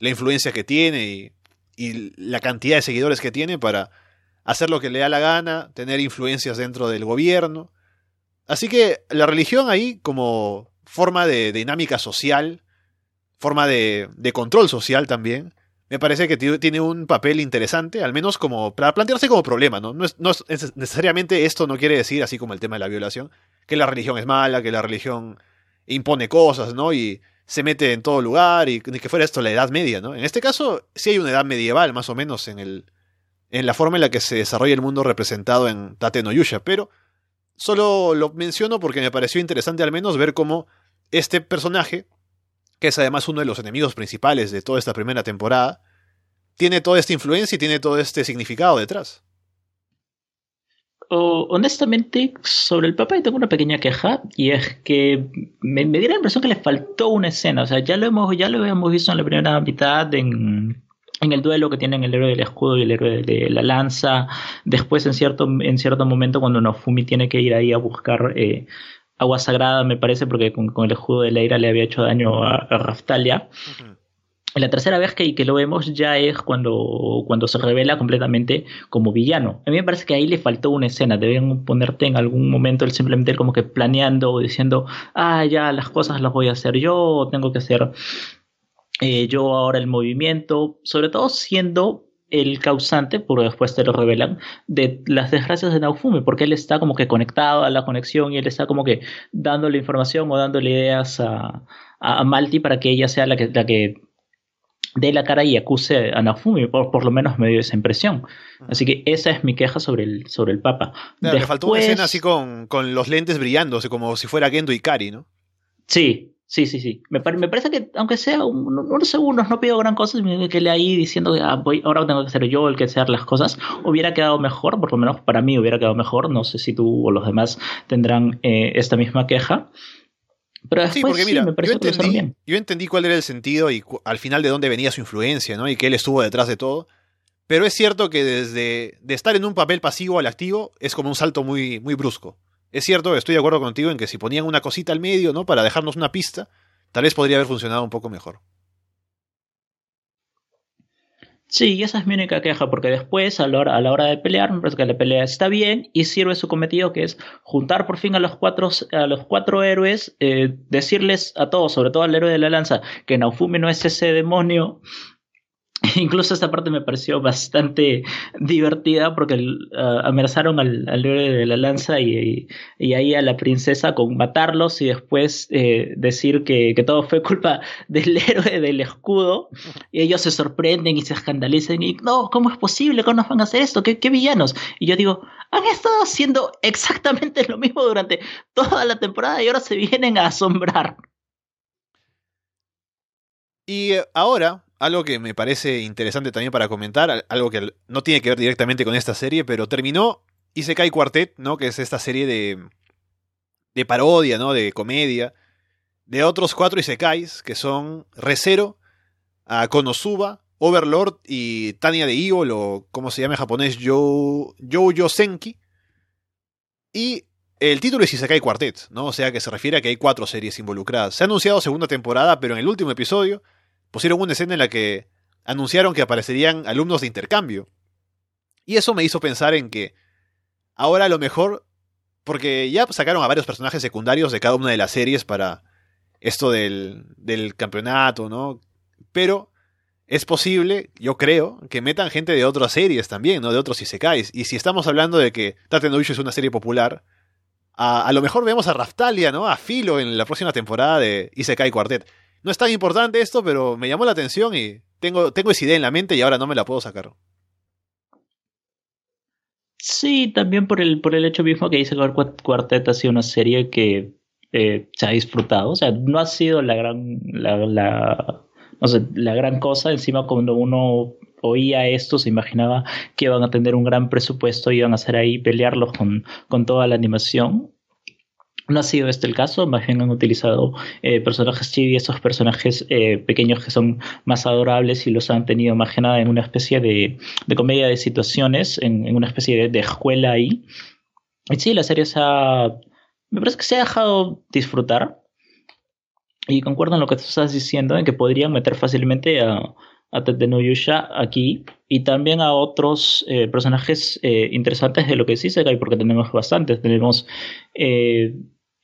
la influencia que tiene y la cantidad de seguidores que tiene para hacer lo que le da la gana, tener influencias dentro del gobierno. Así que la religión ahí como forma de dinámica social forma de, control social también, me parece que tiene un papel interesante, al menos como para plantearse como problema, ¿no? No, es, necesariamente esto no quiere decir, así como el tema de la violación, que la religión es mala, que la religión impone cosas, ¿no? Y se mete en todo lugar y que fuera esto la Edad Media, ¿no? En este caso sí hay una edad medieval, más o menos, en, el, en la forma en la que se desarrolla el mundo representado en Tate no pero solo lo menciono porque me pareció interesante al menos ver cómo este personaje, que es además uno de los enemigos principales de toda esta primera temporada, tiene toda esta influencia y tiene todo este significado detrás. honestamente, sobre el Papa tengo una pequeña queja y es que me, me dio la impresión que le faltó una escena. O sea, ya lo hemos, ya lo habíamos visto en la primera mitad en, en el duelo que tienen el héroe del escudo y el héroe de la lanza. Después, en cierto, en cierto momento, cuando Nofumi tiene que ir ahí a buscar eh, agua sagrada, me parece, porque con, el escudo de Leira le había hecho daño a, Raftalia. La tercera vez que, que, lo vemos ya es cuando, cuando se revela completamente como villano. A mí me parece que ahí le faltó una escena. Deben ponerte en algún momento simplemente como que planeando o diciendo, ah, ya las cosas las voy a hacer yo, tengo que hacer eh, yo ahora el movimiento. Sobre todo siendo el causante, porque después te lo revelan, de las desgracias de Naofumi, porque él está como que conectado a la conexión y él está como que dándole información o dándole ideas a, a, Malti para que ella sea la que, la que dé la cara y acuse a Naofumi, por, por lo menos me dio esa impresión. Así que esa es mi queja sobre el, sobre el Papa. le faltó una escena así con, con los lentes brillándose, como si fuera Gendo Ikari, ¿no? Sí, Sí, sí, sí. Me, me, parece que, aunque sea unos segundos, no pido gran cosa, que le ahí diciendo que ah, voy, ahora tengo que ser yo el que hacer las cosas, hubiera quedado mejor, por lo menos para mí hubiera quedado mejor. No sé si tú o los demás tendrán eh, esta misma queja. Pero después, sí, porque mira, me yo, entendí, bien. yo entendí cuál era el sentido y al final de dónde venía su influencia, ¿no? Y que él estuvo detrás de todo. Pero es cierto que desde de estar en un papel pasivo al activo es como un salto muy, muy brusco. Es cierto, estoy de acuerdo contigo en que si ponían una cosita al medio, ¿no? Para dejarnos una pista, tal vez podría haber funcionado un poco mejor. Sí, esa es mi única queja, porque después, a la hora, de pelear, me parece que la pelea está bien y sirve su cometido, que es juntar por fin a los cuatro, a los cuatro héroes, eh, decirles a todos, sobre todo al héroe de la lanza, que Naofumi no es ese demonio Incluso esta parte me pareció bastante divertida porque uh, amenazaron al, héroe de la lanza y, ahí a la princesa con matarlos y después eh, decir que, todo fue culpa del héroe del escudo. Y ellos se sorprenden y se escandalizan y no, ¿cómo es posible? ¿Cómo nos van a hacer esto? ¿Qué, qué villanos? Y yo digo, han estado haciendo exactamente lo mismo durante toda la temporada y ahora se vienen a asombrar. Y eh, ahora, algo que me parece interesante también para comentar, algo que no tiene que ver directamente con esta serie, pero terminó Isekai Quartet, ¿no? Que es esta serie de, de parodia, ¿no? De comedia, de otros cuatro Isekais, que son Recero, Konosuba, Overlord y Tania de Evil, o como se llama en japonés, Yo Senki. Y el título es Isekai Quartet, ¿no? O sea que se refiere a que hay cuatro series involucradas. Se ha anunciado segunda temporada, pero en el último episodio pusieron una escena en la que anunciaron que aparecerían alumnos de intercambio. Y eso me hizo pensar en que ahora a lo mejor, porque ya sacaron a varios personajes secundarios de cada una de las series para esto del, del campeonato, ¿no? Pero es posible, yo creo, que metan gente de otras series también, ¿no? De otros isekais. Y si estamos hablando de que Tate no es una serie popular, a, a, lo mejor vemos a Raftalia, ¿no? A Filo en la próxima temporada de Isekai Quartet no es tan importante esto, pero me llamó la atención y tengo, tengo esa idea en la mente y ahora no me la puedo sacar. Sí, también por el, por el hecho mismo que dice que Quartet ha sido una serie que eh, se ha disfrutado. O sea, no ha sido la gran, la, la, no sé, la gran cosa. Encima, cuando uno oía esto, se imaginaba que iban a tener un gran presupuesto y iban a hacer ahí pelearlos con, con toda la animación. No ha sido este el caso, más bien han utilizado eh, personajes chibi, estos personajes eh, pequeños que son más adorables y los han tenido más que nada en una especie de, de comedia de situaciones, en, una especie de, escuela ahí. Y sí, la serie se ha, me parece que se ha dejado disfrutar. Y concuerdo en lo que tú estás diciendo, en que podrían meter fácilmente a, a Yusha aquí y también a otros eh, personajes interesantes de lo que sí se cae, porque tenemos bastantes. Tenemos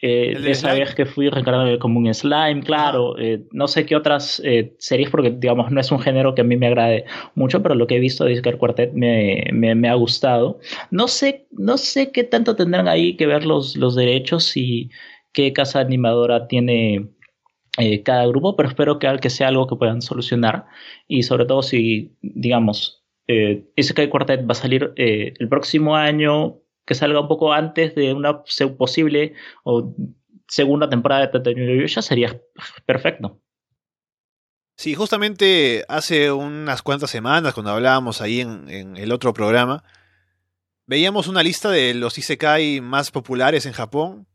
eh, de esa vez que fui reencarnado como un slime, claro. Eh, no sé qué otras eh, series, porque digamos no es un género que a mí me agrade mucho, pero lo que he visto de Discord Quartet me, me, ha gustado. No sé, no sé qué tanto tendrán ahí que ver los, los derechos y qué casa animadora tiene eh, cada grupo, pero espero que, que sea algo que puedan solucionar. Y sobre todo si, digamos, eh, Isekai Quartet va a salir el próximo año que salga un poco antes de una posible o segunda temporada de Tatooine ya sería perfecto. Sí, justamente hace unas cuantas semanas, cuando hablábamos ahí en, en, el otro programa, veíamos una lista de los Isekai más populares en Japón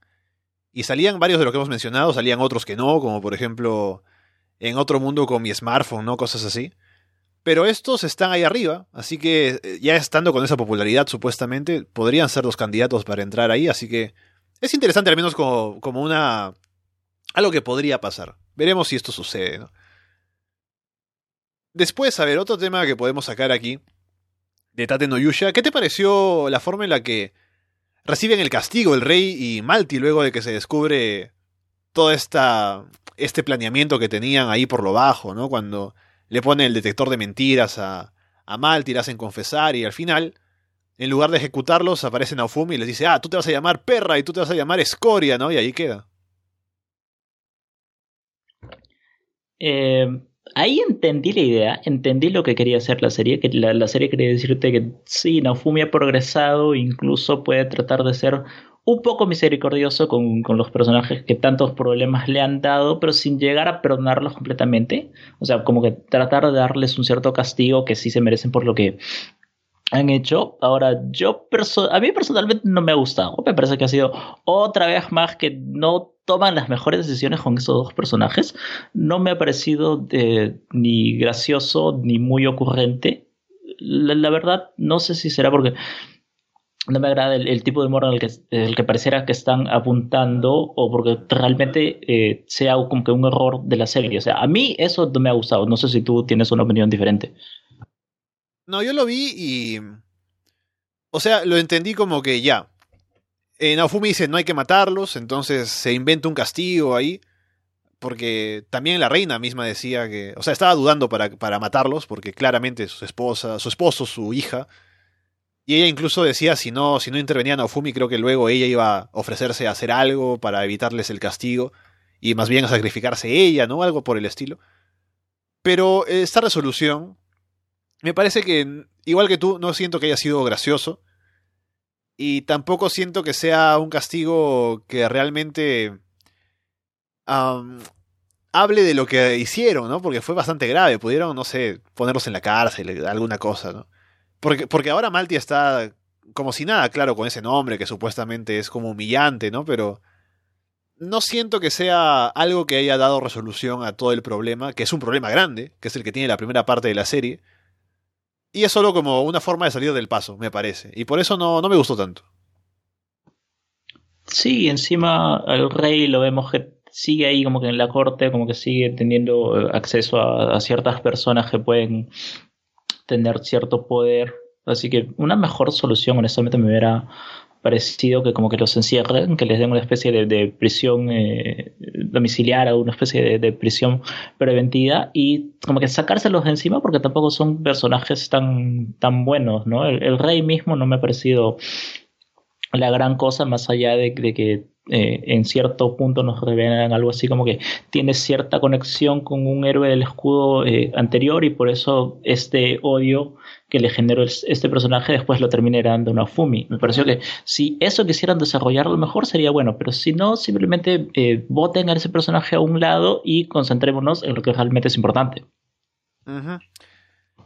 y salían varios de los que hemos mencionado, salían otros que no, como por ejemplo en otro mundo con mi smartphone, ¿no? Cosas así. Pero estos están ahí arriba, así que eh, ya estando con esa popularidad supuestamente, podrían ser los candidatos para entrar ahí, así que es interesante al menos como, como una... algo que podría pasar. Veremos si esto sucede. ¿no? Después, a ver, otro tema que podemos sacar aquí de Tate no Yusha. ¿Qué te pareció la forma en la que reciben el castigo el rey y Malti luego de que se descubre todo esta, este planeamiento que tenían ahí por lo bajo, ¿no? Cuando le pone el detector de mentiras a, a Malti, le hacen confesar y al final, en lugar de ejecutarlos, aparece Naofumi y les dice, ah, tú te vas a llamar perra y tú te vas a llamar escoria, ¿no? Y ahí queda. Eh, ahí entendí la idea, entendí lo que quería hacer la serie, que la, la, serie quería decirte que sí, Naofumi ha progresado, incluso puede tratar de ser un poco misericordioso con, con, los personajes que tantos problemas le han dado, pero sin llegar a perdonarlos completamente. O sea, como que tratar de darles un cierto castigo que sí se merecen por lo que han hecho. Ahora, yo a mí personalmente no me ha gustado. Me parece que ha sido otra vez más que no toman las mejores decisiones con esos dos personajes. No me ha parecido eh, ni gracioso ni muy ocurrente. La, verdad, no sé si será porque no me agrada el, el, tipo de humor al que, el que pareciera que están apuntando o porque realmente eh, sea como que un error de la serie. O sea, a mí eso no me ha gustado. No sé si tú tienes una opinión diferente. No, yo lo vi y... O sea, lo entendí como que ya. En Naofumi dice no hay que matarlos, entonces se inventa un castigo ahí. Porque también la reina misma decía que... O sea, estaba dudando para, para matarlos porque claramente su esposa, su esposo, su hija y ella incluso decía, si no, si no intervenía Naofumi, creo que luego ella iba a ofrecerse a hacer algo para evitarles el castigo y más bien a sacrificarse ella, ¿no? Algo por el estilo. Pero esta resolución, me parece que, igual que tú, no siento que haya sido gracioso. Y tampoco siento que sea un castigo que realmente hable de lo que hicieron, ¿no? Porque fue bastante grave. Pudieron, no sé, ponerlos en la cárcel, alguna cosa, ¿no? Porque, porque ahora Malti está como si nada, claro, con ese nombre que supuestamente es como humillante, ¿no? Pero no siento que sea algo que haya dado resolución a todo el problema, que es un problema grande, que es el que tiene la primera parte de la serie. Y es solo como una forma de salir del paso, me parece. Y por eso no, no me gustó tanto. Sí, encima el rey lo vemos que sigue ahí como que en la corte, como que sigue teniendo acceso a, a ciertas personas que pueden tener cierto poder. Así que una mejor solución, honestamente, me hubiera parecido que como que los encierren, que les den una especie de, prisión eh, domiciliar o una especie de, prisión preventiva y como que sacárselos de encima porque tampoco son personajes tan, tan buenos, ¿no? El, el rey mismo no me ha parecido la gran cosa más allá de, de que eh, en cierto punto nos revelan algo así como que tiene cierta conexión con un héroe del escudo eh, anterior y por eso este odio que le generó este personaje después lo termina dando una Fumi. Me pareció que si eso quisieran desarrollarlo mejor sería bueno, pero si no, simplemente eh, voten a ese personaje a un lado y concentrémonos en lo que realmente es importante. Uh -huh.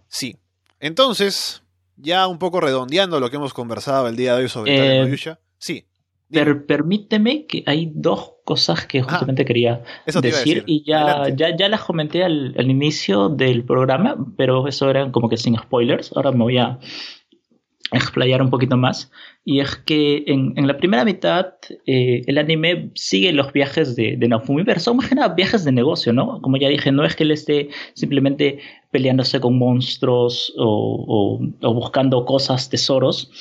Sí. Entonces, ya un poco redondeando lo que hemos conversado el día de hoy sobre eh, Sí. Per, permíteme que hay dos cosas que justamente ah, quería decir, decir, y ya, ya, ya, las comenté al, al, inicio del programa, pero eso era como que sin spoilers. Ahora me voy a explayar un poquito más. Y es que en, en la primera mitad eh, el anime sigue los viajes de, de Naofumi, pero son más que nada viajes de negocio, ¿no? Como ya dije, no es que él esté simplemente peleándose con monstruos o, o, o buscando cosas, tesoros,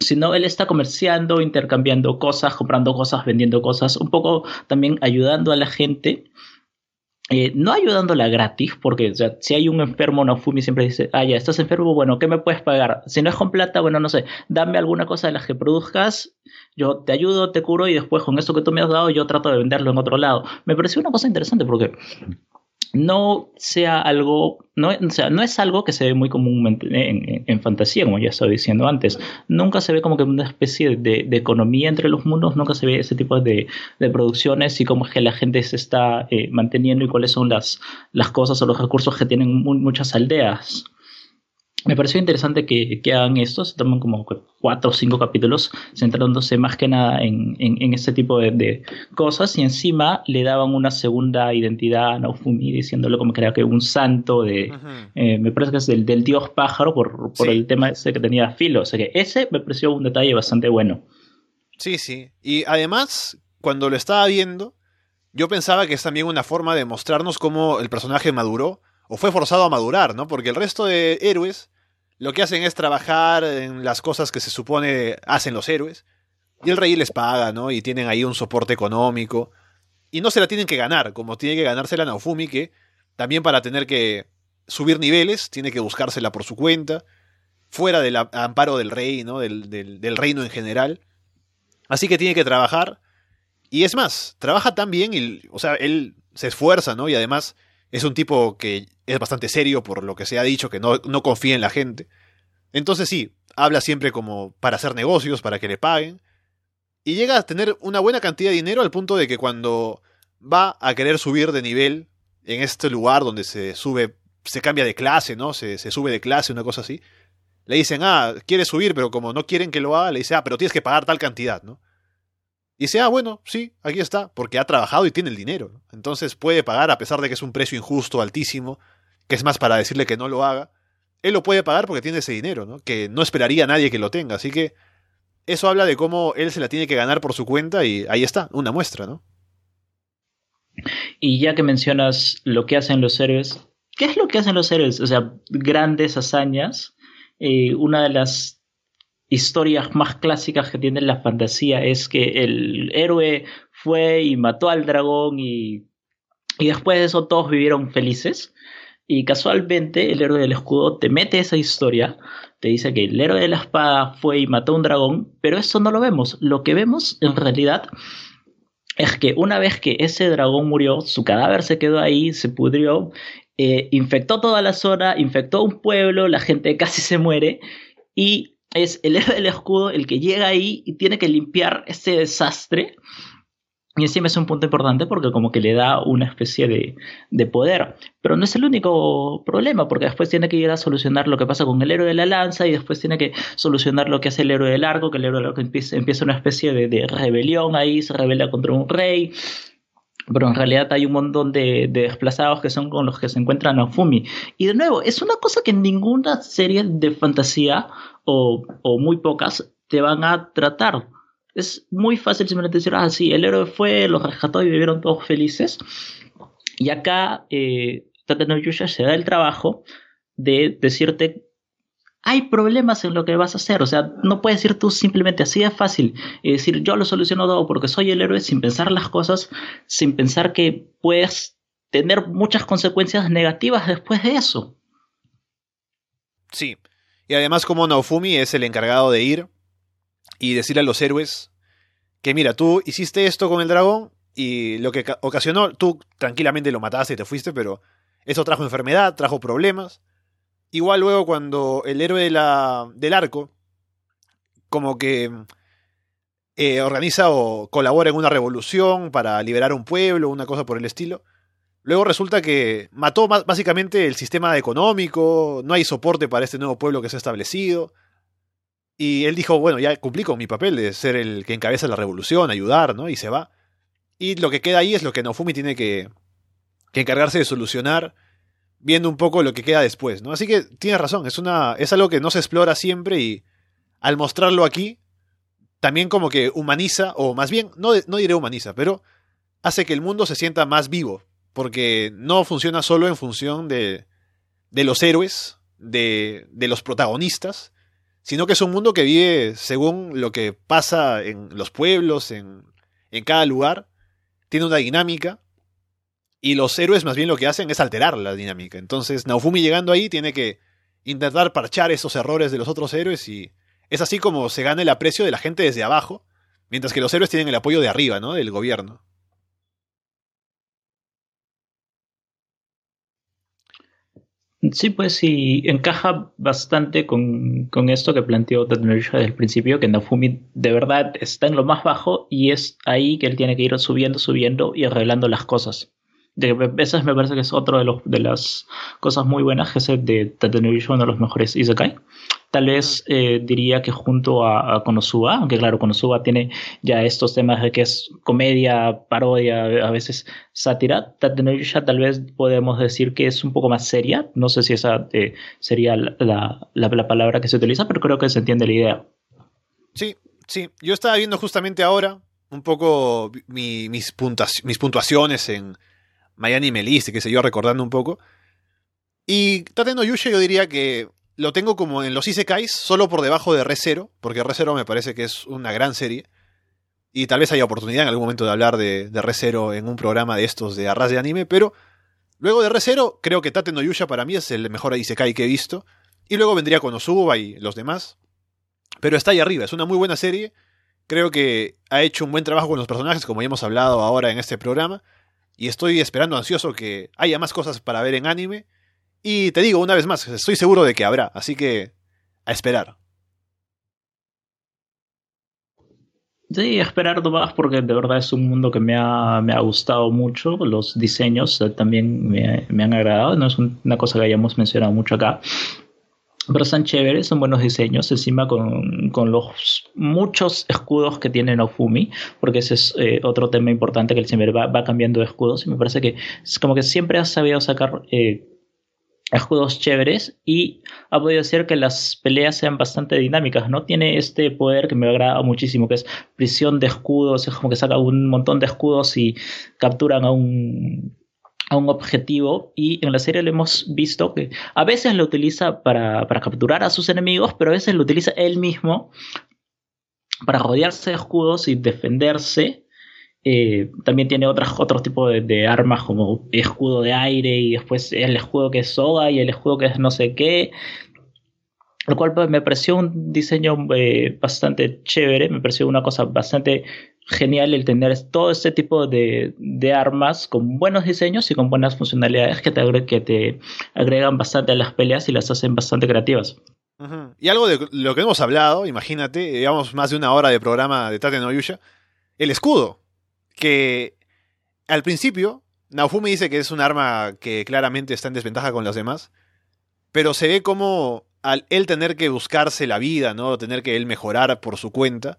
sino él está comerciando, intercambiando cosas, comprando cosas, vendiendo cosas, un poco también ayudando a la gente. Eh, no ayudándola gratis, porque o si hay un enfermo, Nofumi siempre dice, ah, ya, estás enfermo, bueno, ¿qué me puedes pagar? Si no es con plata, bueno, no sé, dame alguna cosa de las que produzcas, yo te ayudo, te curo y después con eso que tú me has dado yo trato de venderlo en otro lado. Me pareció una cosa interesante porque no sea algo, no, sea, no es algo que se ve muy comúnmente en, en, fantasía, como ya estaba diciendo antes. Nunca se ve como que una especie de, de economía entre los mundos, nunca se ve ese tipo de, de producciones y cómo es que la gente se está eh, manteniendo y cuáles son las, las cosas o los recursos que tienen muchas aldeas me pareció interesante que, que, hagan esto, se toman como cuatro o cinco capítulos centrándose más que nada en, en, en este tipo de, de, cosas y encima le daban una segunda identidad a Naofumi diciéndolo como que era que un santo de, eh, me parece que es del, del dios pájaro por, por sí. el tema ese que tenía filo, o sea que ese me pareció un detalle bastante bueno. Sí, sí, y además cuando lo estaba viendo yo pensaba que es también una forma de mostrarnos cómo el personaje maduró o fue forzado a madurar, ¿no? Porque el resto de héroes lo que hacen es trabajar en las cosas que se supone hacen los héroes. Y el rey les paga, ¿no? Y tienen ahí un soporte económico. Y no se la tienen que ganar, como tiene que ganarse la Naofumi, que también para tener que subir niveles, tiene que buscársela por su cuenta, fuera del amparo del rey, ¿no? Del, reino en general. Así que tiene que trabajar. Y es más, trabaja tan bien, o sea, él se esfuerza, ¿no? Y además es un tipo que es bastante serio por lo que se ha dicho, que no, no confía en la gente. Entonces sí, habla siempre como para hacer negocios, para que le paguen. Y llega a tener una buena cantidad de dinero al punto de que cuando va a querer subir de nivel en este lugar donde se sube, se cambia de clase, ¿no? Se, se sube de clase, una cosa así. Le dicen, ah, quiere subir, pero como no quieren que lo haga, le dice, ah, pero tienes que pagar tal cantidad, ¿no? Y dice, ah, bueno, sí, aquí está, porque ha trabajado y tiene el dinero. Entonces puede pagar a pesar de que es un precio injusto, altísimo, que es más para decirle que no lo haga. Él lo puede pagar porque tiene ese dinero, ¿no? Que no esperaría a nadie que lo tenga. Así que eso habla de cómo él se la tiene que ganar por su cuenta y ahí está, una muestra, ¿no? Y ya que mencionas lo que hacen los héroes, ¿qué es lo que hacen los héroes? O sea, grandes hazañas. Eh, una de las historias más clásicas que tiene la fantasía es que el héroe fue y mató al dragón y, y después de eso todos vivieron felices. Y casualmente el héroe del escudo te mete esa historia, te dice que el héroe de la espada fue y mató a un dragón, pero eso no lo vemos. Lo que vemos en realidad es que una vez que ese dragón murió, su cadáver se quedó ahí, se pudrió, eh, infectó toda la zona, infectó un pueblo, la gente casi se muere y es el héroe del escudo el que llega ahí y tiene que limpiar ese desastre y encima es un punto importante porque como que le da una especie de, de, poder. Pero no es el único problema, porque después tiene que ir a solucionar lo que pasa con el héroe de la lanza y después tiene que solucionar lo que hace el héroe del arco, que el héroe del arco empieza, empieza una especie de, de, rebelión ahí, se rebela contra un rey. Pero en realidad hay un montón de, de, desplazados que son con los que se encuentran a Fumi. Y de nuevo, es una cosa que ninguna serie de fantasía, o, o muy pocas, te van a tratar es muy fácil simplemente decir, ah, sí, el héroe fue, los rescató y vivieron todos felices. Y acá eh, no Yusha se da el trabajo de decirte, hay problemas en lo que vas a hacer. O sea, no puedes ir tú simplemente así de fácil y decir, yo lo soluciono todo porque soy el héroe sin pensar las cosas, sin pensar que puedes tener muchas consecuencias negativas después de eso. Sí. Y además como Naofumi es el encargado de ir y decirle a los héroes que mira, tú hiciste esto con el dragón y lo que ocasionó, tú tranquilamente lo mataste y te fuiste, pero eso trajo enfermedad, trajo problemas. Igual luego cuando el héroe de la, del arco como que eh, organiza o colabora en una revolución para liberar un pueblo, una cosa por el estilo. Luego resulta que mató básicamente el sistema económico, no hay soporte para este nuevo pueblo que se ha establecido. Y él dijo, bueno, ya cumplí con mi papel de ser el que encabeza la revolución, ayudar, ¿no? Y se va. Y lo que queda ahí es lo que Nofumi tiene que, que encargarse de solucionar, viendo un poco lo que queda después, ¿no? Así que tienes razón, es, una, es algo que no se explora siempre y al mostrarlo aquí, también como que humaniza, o más bien, no, no diré humaniza, pero hace que el mundo se sienta más vivo, porque no funciona solo en función de, de los héroes, de, de los protagonistas, sino que es un mundo que vive según lo que pasa en los pueblos, en, en cada lugar, tiene una dinámica, y los héroes más bien lo que hacen es alterar la dinámica. Entonces Naofumi llegando ahí tiene que intentar parchar esos errores de los otros héroes y es así como se gana el aprecio de la gente desde abajo, mientras que los héroes tienen el apoyo de arriba, ¿no? Del gobierno. Sí, pues sí, encaja bastante con, con esto que planteó Tetsuya desde el principio, que Nafumi de verdad está en lo más bajo y es ahí que él tiene que ir subiendo, subiendo y arreglando las cosas. De, esa me parece que es otra de, los, de las cosas muy buenas, que es de Tetsuya, uno de los mejores Isekai. Tal vez eh, diría que junto a, Konosuba, aunque claro, Konosuba tiene ya estos temas de que es comedia, parodia, a veces sátira. ya tal vez podemos decir que es un poco más seria. No sé si esa eh, sería la, la, palabra que se utiliza, pero creo que se entiende la idea. Sí, sí. Yo estaba viendo justamente ahora un poco mis, mis puntuaciones en Miami Meliste, que sé yo, recordando un poco. Y Tateno Yusha yo diría que lo tengo como en los Isekais, solo por debajo de Re porque Re me parece que es una gran serie. Y tal vez haya oportunidad en algún momento de hablar de, de Re en un programa de estos de Arras de anime, pero Luego de ReZero, creo que Tate no para mí es el mejor Isekai que he visto. Y luego vendría Konosuba y los demás. Pero está ahí arriba, es una muy buena serie. Creo que ha hecho un buen trabajo con los personajes, como ya hemos hablado ahora en este programa. Y estoy esperando ansioso que haya más cosas para ver en anime. Y te digo una vez más, estoy seguro de que habrá, así que a esperar. Sí, esperar más porque de verdad es un mundo que me ha, me ha gustado mucho. Los diseños también me, me, han agradado. No es una cosa que hayamos mencionado mucho acá. Pero están chéveres, son buenos diseños, encima con, con los muchos escudos que tiene Nofumi, porque ese es eh, otro tema importante que el siempre va, va, cambiando de escudos y me parece que es como que siempre ha sabido sacar eh, escudos chéveres y ha podido hacer que las peleas sean bastante dinámicas, ¿no? Tiene este poder que me agrada muchísimo, que es prisión de escudos, es como que saca un montón de escudos y capturan a un a un objetivo y en la serie lo hemos visto que a veces lo utiliza para, para capturar a sus enemigos, pero a veces lo utiliza él mismo para rodearse de escudos y defenderse eh, también tiene otras, otro tipo de, de, armas como escudo de aire y después el escudo que es soga y el escudo que es no sé qué. Lo cual pues, me pareció un diseño eh, bastante chévere, me pareció una cosa bastante genial el tener todo este tipo de, de, armas con buenos diseños y con buenas funcionalidades que te, que te agregan bastante a las peleas y las hacen bastante creativas. Y algo de lo que hemos hablado, imagínate, llevamos más de una hora de programa de Tate no el escudo que al principio Naofumi dice que es un arma que claramente está en desventaja con las demás, pero se ve como al él tener que buscarse la vida, ¿no? Tener que él mejorar por su cuenta,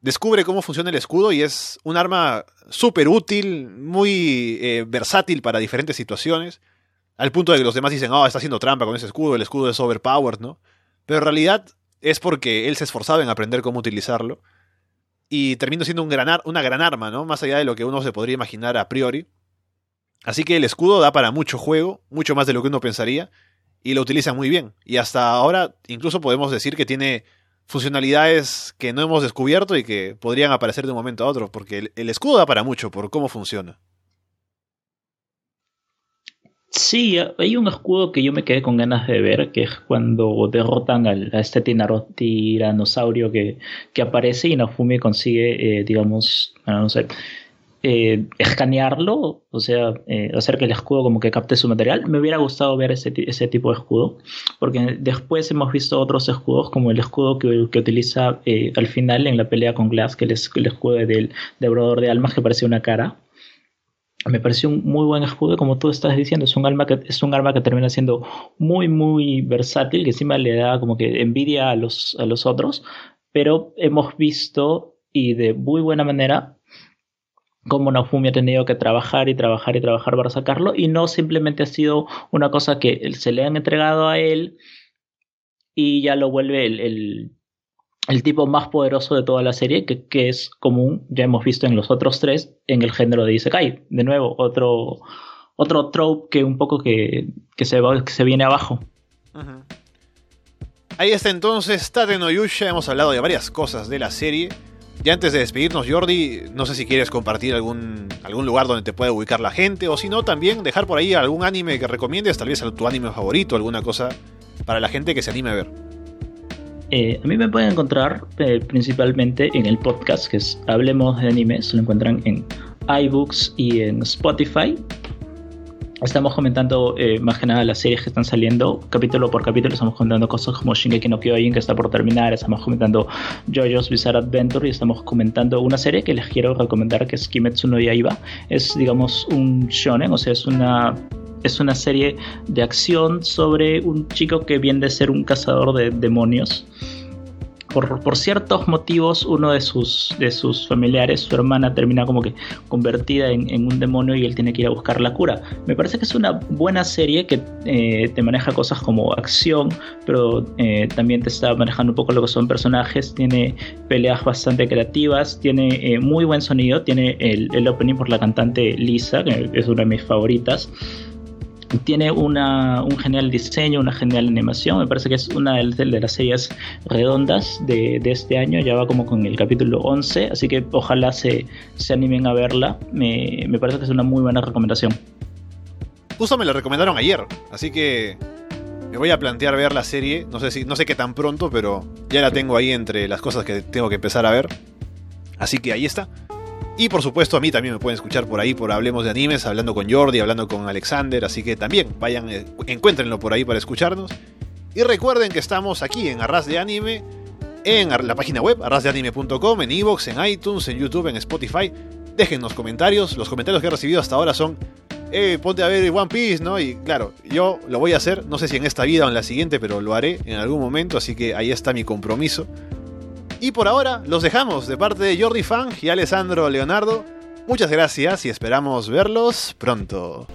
descubre cómo funciona el escudo y es un arma súper útil, muy eh, versátil para diferentes situaciones, al punto de que los demás dicen, oh, está haciendo trampa con ese escudo, el escudo es overpowered, ¿no? Pero en realidad es porque él se esforzaba en aprender cómo utilizarlo y termina siendo un una gran arma, ¿no? Más allá de lo que uno se podría imaginar a priori. Así que el escudo da para mucho juego, mucho más de lo que uno pensaría, y lo utiliza muy bien. Y hasta ahora incluso podemos decir que tiene funcionalidades que no hemos descubierto y que podrían aparecer de un momento a otro, porque el, escudo da para mucho por cómo funciona. Sí, hay un escudo que yo me quedé con ganas de ver, que es cuando derrotan al, a este tiranosaurio que, que aparece y Nofumi consigue, eh, digamos, no sé, eh, escanearlo, o sea, eh, hacer que el escudo como que capte su material. Me hubiera gustado ver ese, ese tipo de escudo, porque después hemos visto otros escudos, como el escudo que, que utiliza eh, al final en la pelea con Glass, que es el escudo del devorador de almas, que parece una cara me pareció un muy buen escudo, como tú estás diciendo, es un arma que, es un arma que termina siendo muy, muy versátil, que encima le da como que envidia a los, a los otros, pero hemos visto y de muy buena manera cómo Nofumi ha tenido que trabajar y trabajar y trabajar para sacarlo, y no simplemente ha sido una cosa que se le han entregado a él y ya lo vuelve el, el tipo más poderoso de toda la serie, que, que, es común, ya hemos visto en los otros tres, en el género de Isekai. De nuevo, otro, otro trope que un poco que, que, se, va, que se viene abajo. Ahí está entonces Tate no Yusha, hemos hablado de varias cosas de la serie. Y antes de despedirnos, Jordi, no sé si quieres compartir algún, algún lugar donde te pueda ubicar la gente, o si no, también dejar por ahí algún anime que recomiendes, tal vez tu anime favorito, alguna cosa para la gente que se anime a ver. Eh, a mí me pueden encontrar eh, principalmente en el podcast que es Hablemos de Anime. Se lo encuentran en iBooks y en Spotify. Estamos comentando eh, más que nada las series que están saliendo capítulo por capítulo. Estamos comentando cosas como Shingeki no Kyojin que está por terminar. Estamos comentando JoJo's Bizarre Adventure y estamos comentando una serie que les quiero recomendar que es Kimetsu no Yaiba. Es digamos un shonen, o sea, es una es una serie de acción sobre un chico que viene de ser un cazador de demonios. Por, ciertos motivos, uno de sus, de sus familiares, su hermana, termina como que convertida en, en, un demonio y él tiene que ir a buscar la cura. Me parece que es una buena serie que eh, te maneja cosas como acción, pero eh, también te está manejando un poco lo que son personajes, tiene peleas bastante creativas, tiene eh, muy buen sonido, tiene el, el opening por la cantante Lisa, que es una de mis favoritas tiene una, un genial diseño, una genial animación. Me parece que es una de, de las series redondas de, de, este año. Ya va como con el capítulo 11. Así que ojalá se, se animen a verla. Me, me, parece que es una muy buena recomendación. justo me la recomendaron ayer, así que me voy a plantear ver la serie, no sé si no sé qué tan pronto, pero ya la tengo ahí entre las cosas que tengo que empezar a ver. Así que ahí está. Y por supuesto a mí también me pueden escuchar por ahí por Hablemos de Animes, hablando con Jordi, hablando con Alexander, así que también vayan, eh, encuéntrenlo por ahí para escucharnos. Y recuerden que estamos aquí en Arras de Anime, en la página web arrasdeanime.com, en Evox, en iTunes, en YouTube, en Spotify. Déjennos comentarios, los comentarios que he recibido hasta ahora son, eh, ponte a ver One Piece, ¿no? Y claro, yo lo voy a hacer, no sé si en esta vida o en la siguiente, pero lo haré en algún momento, así que ahí está mi compromiso. Y por ahora los dejamos de parte de Jordi Fang y Alessandro Leonardo. Muchas gracias y esperamos verlos pronto.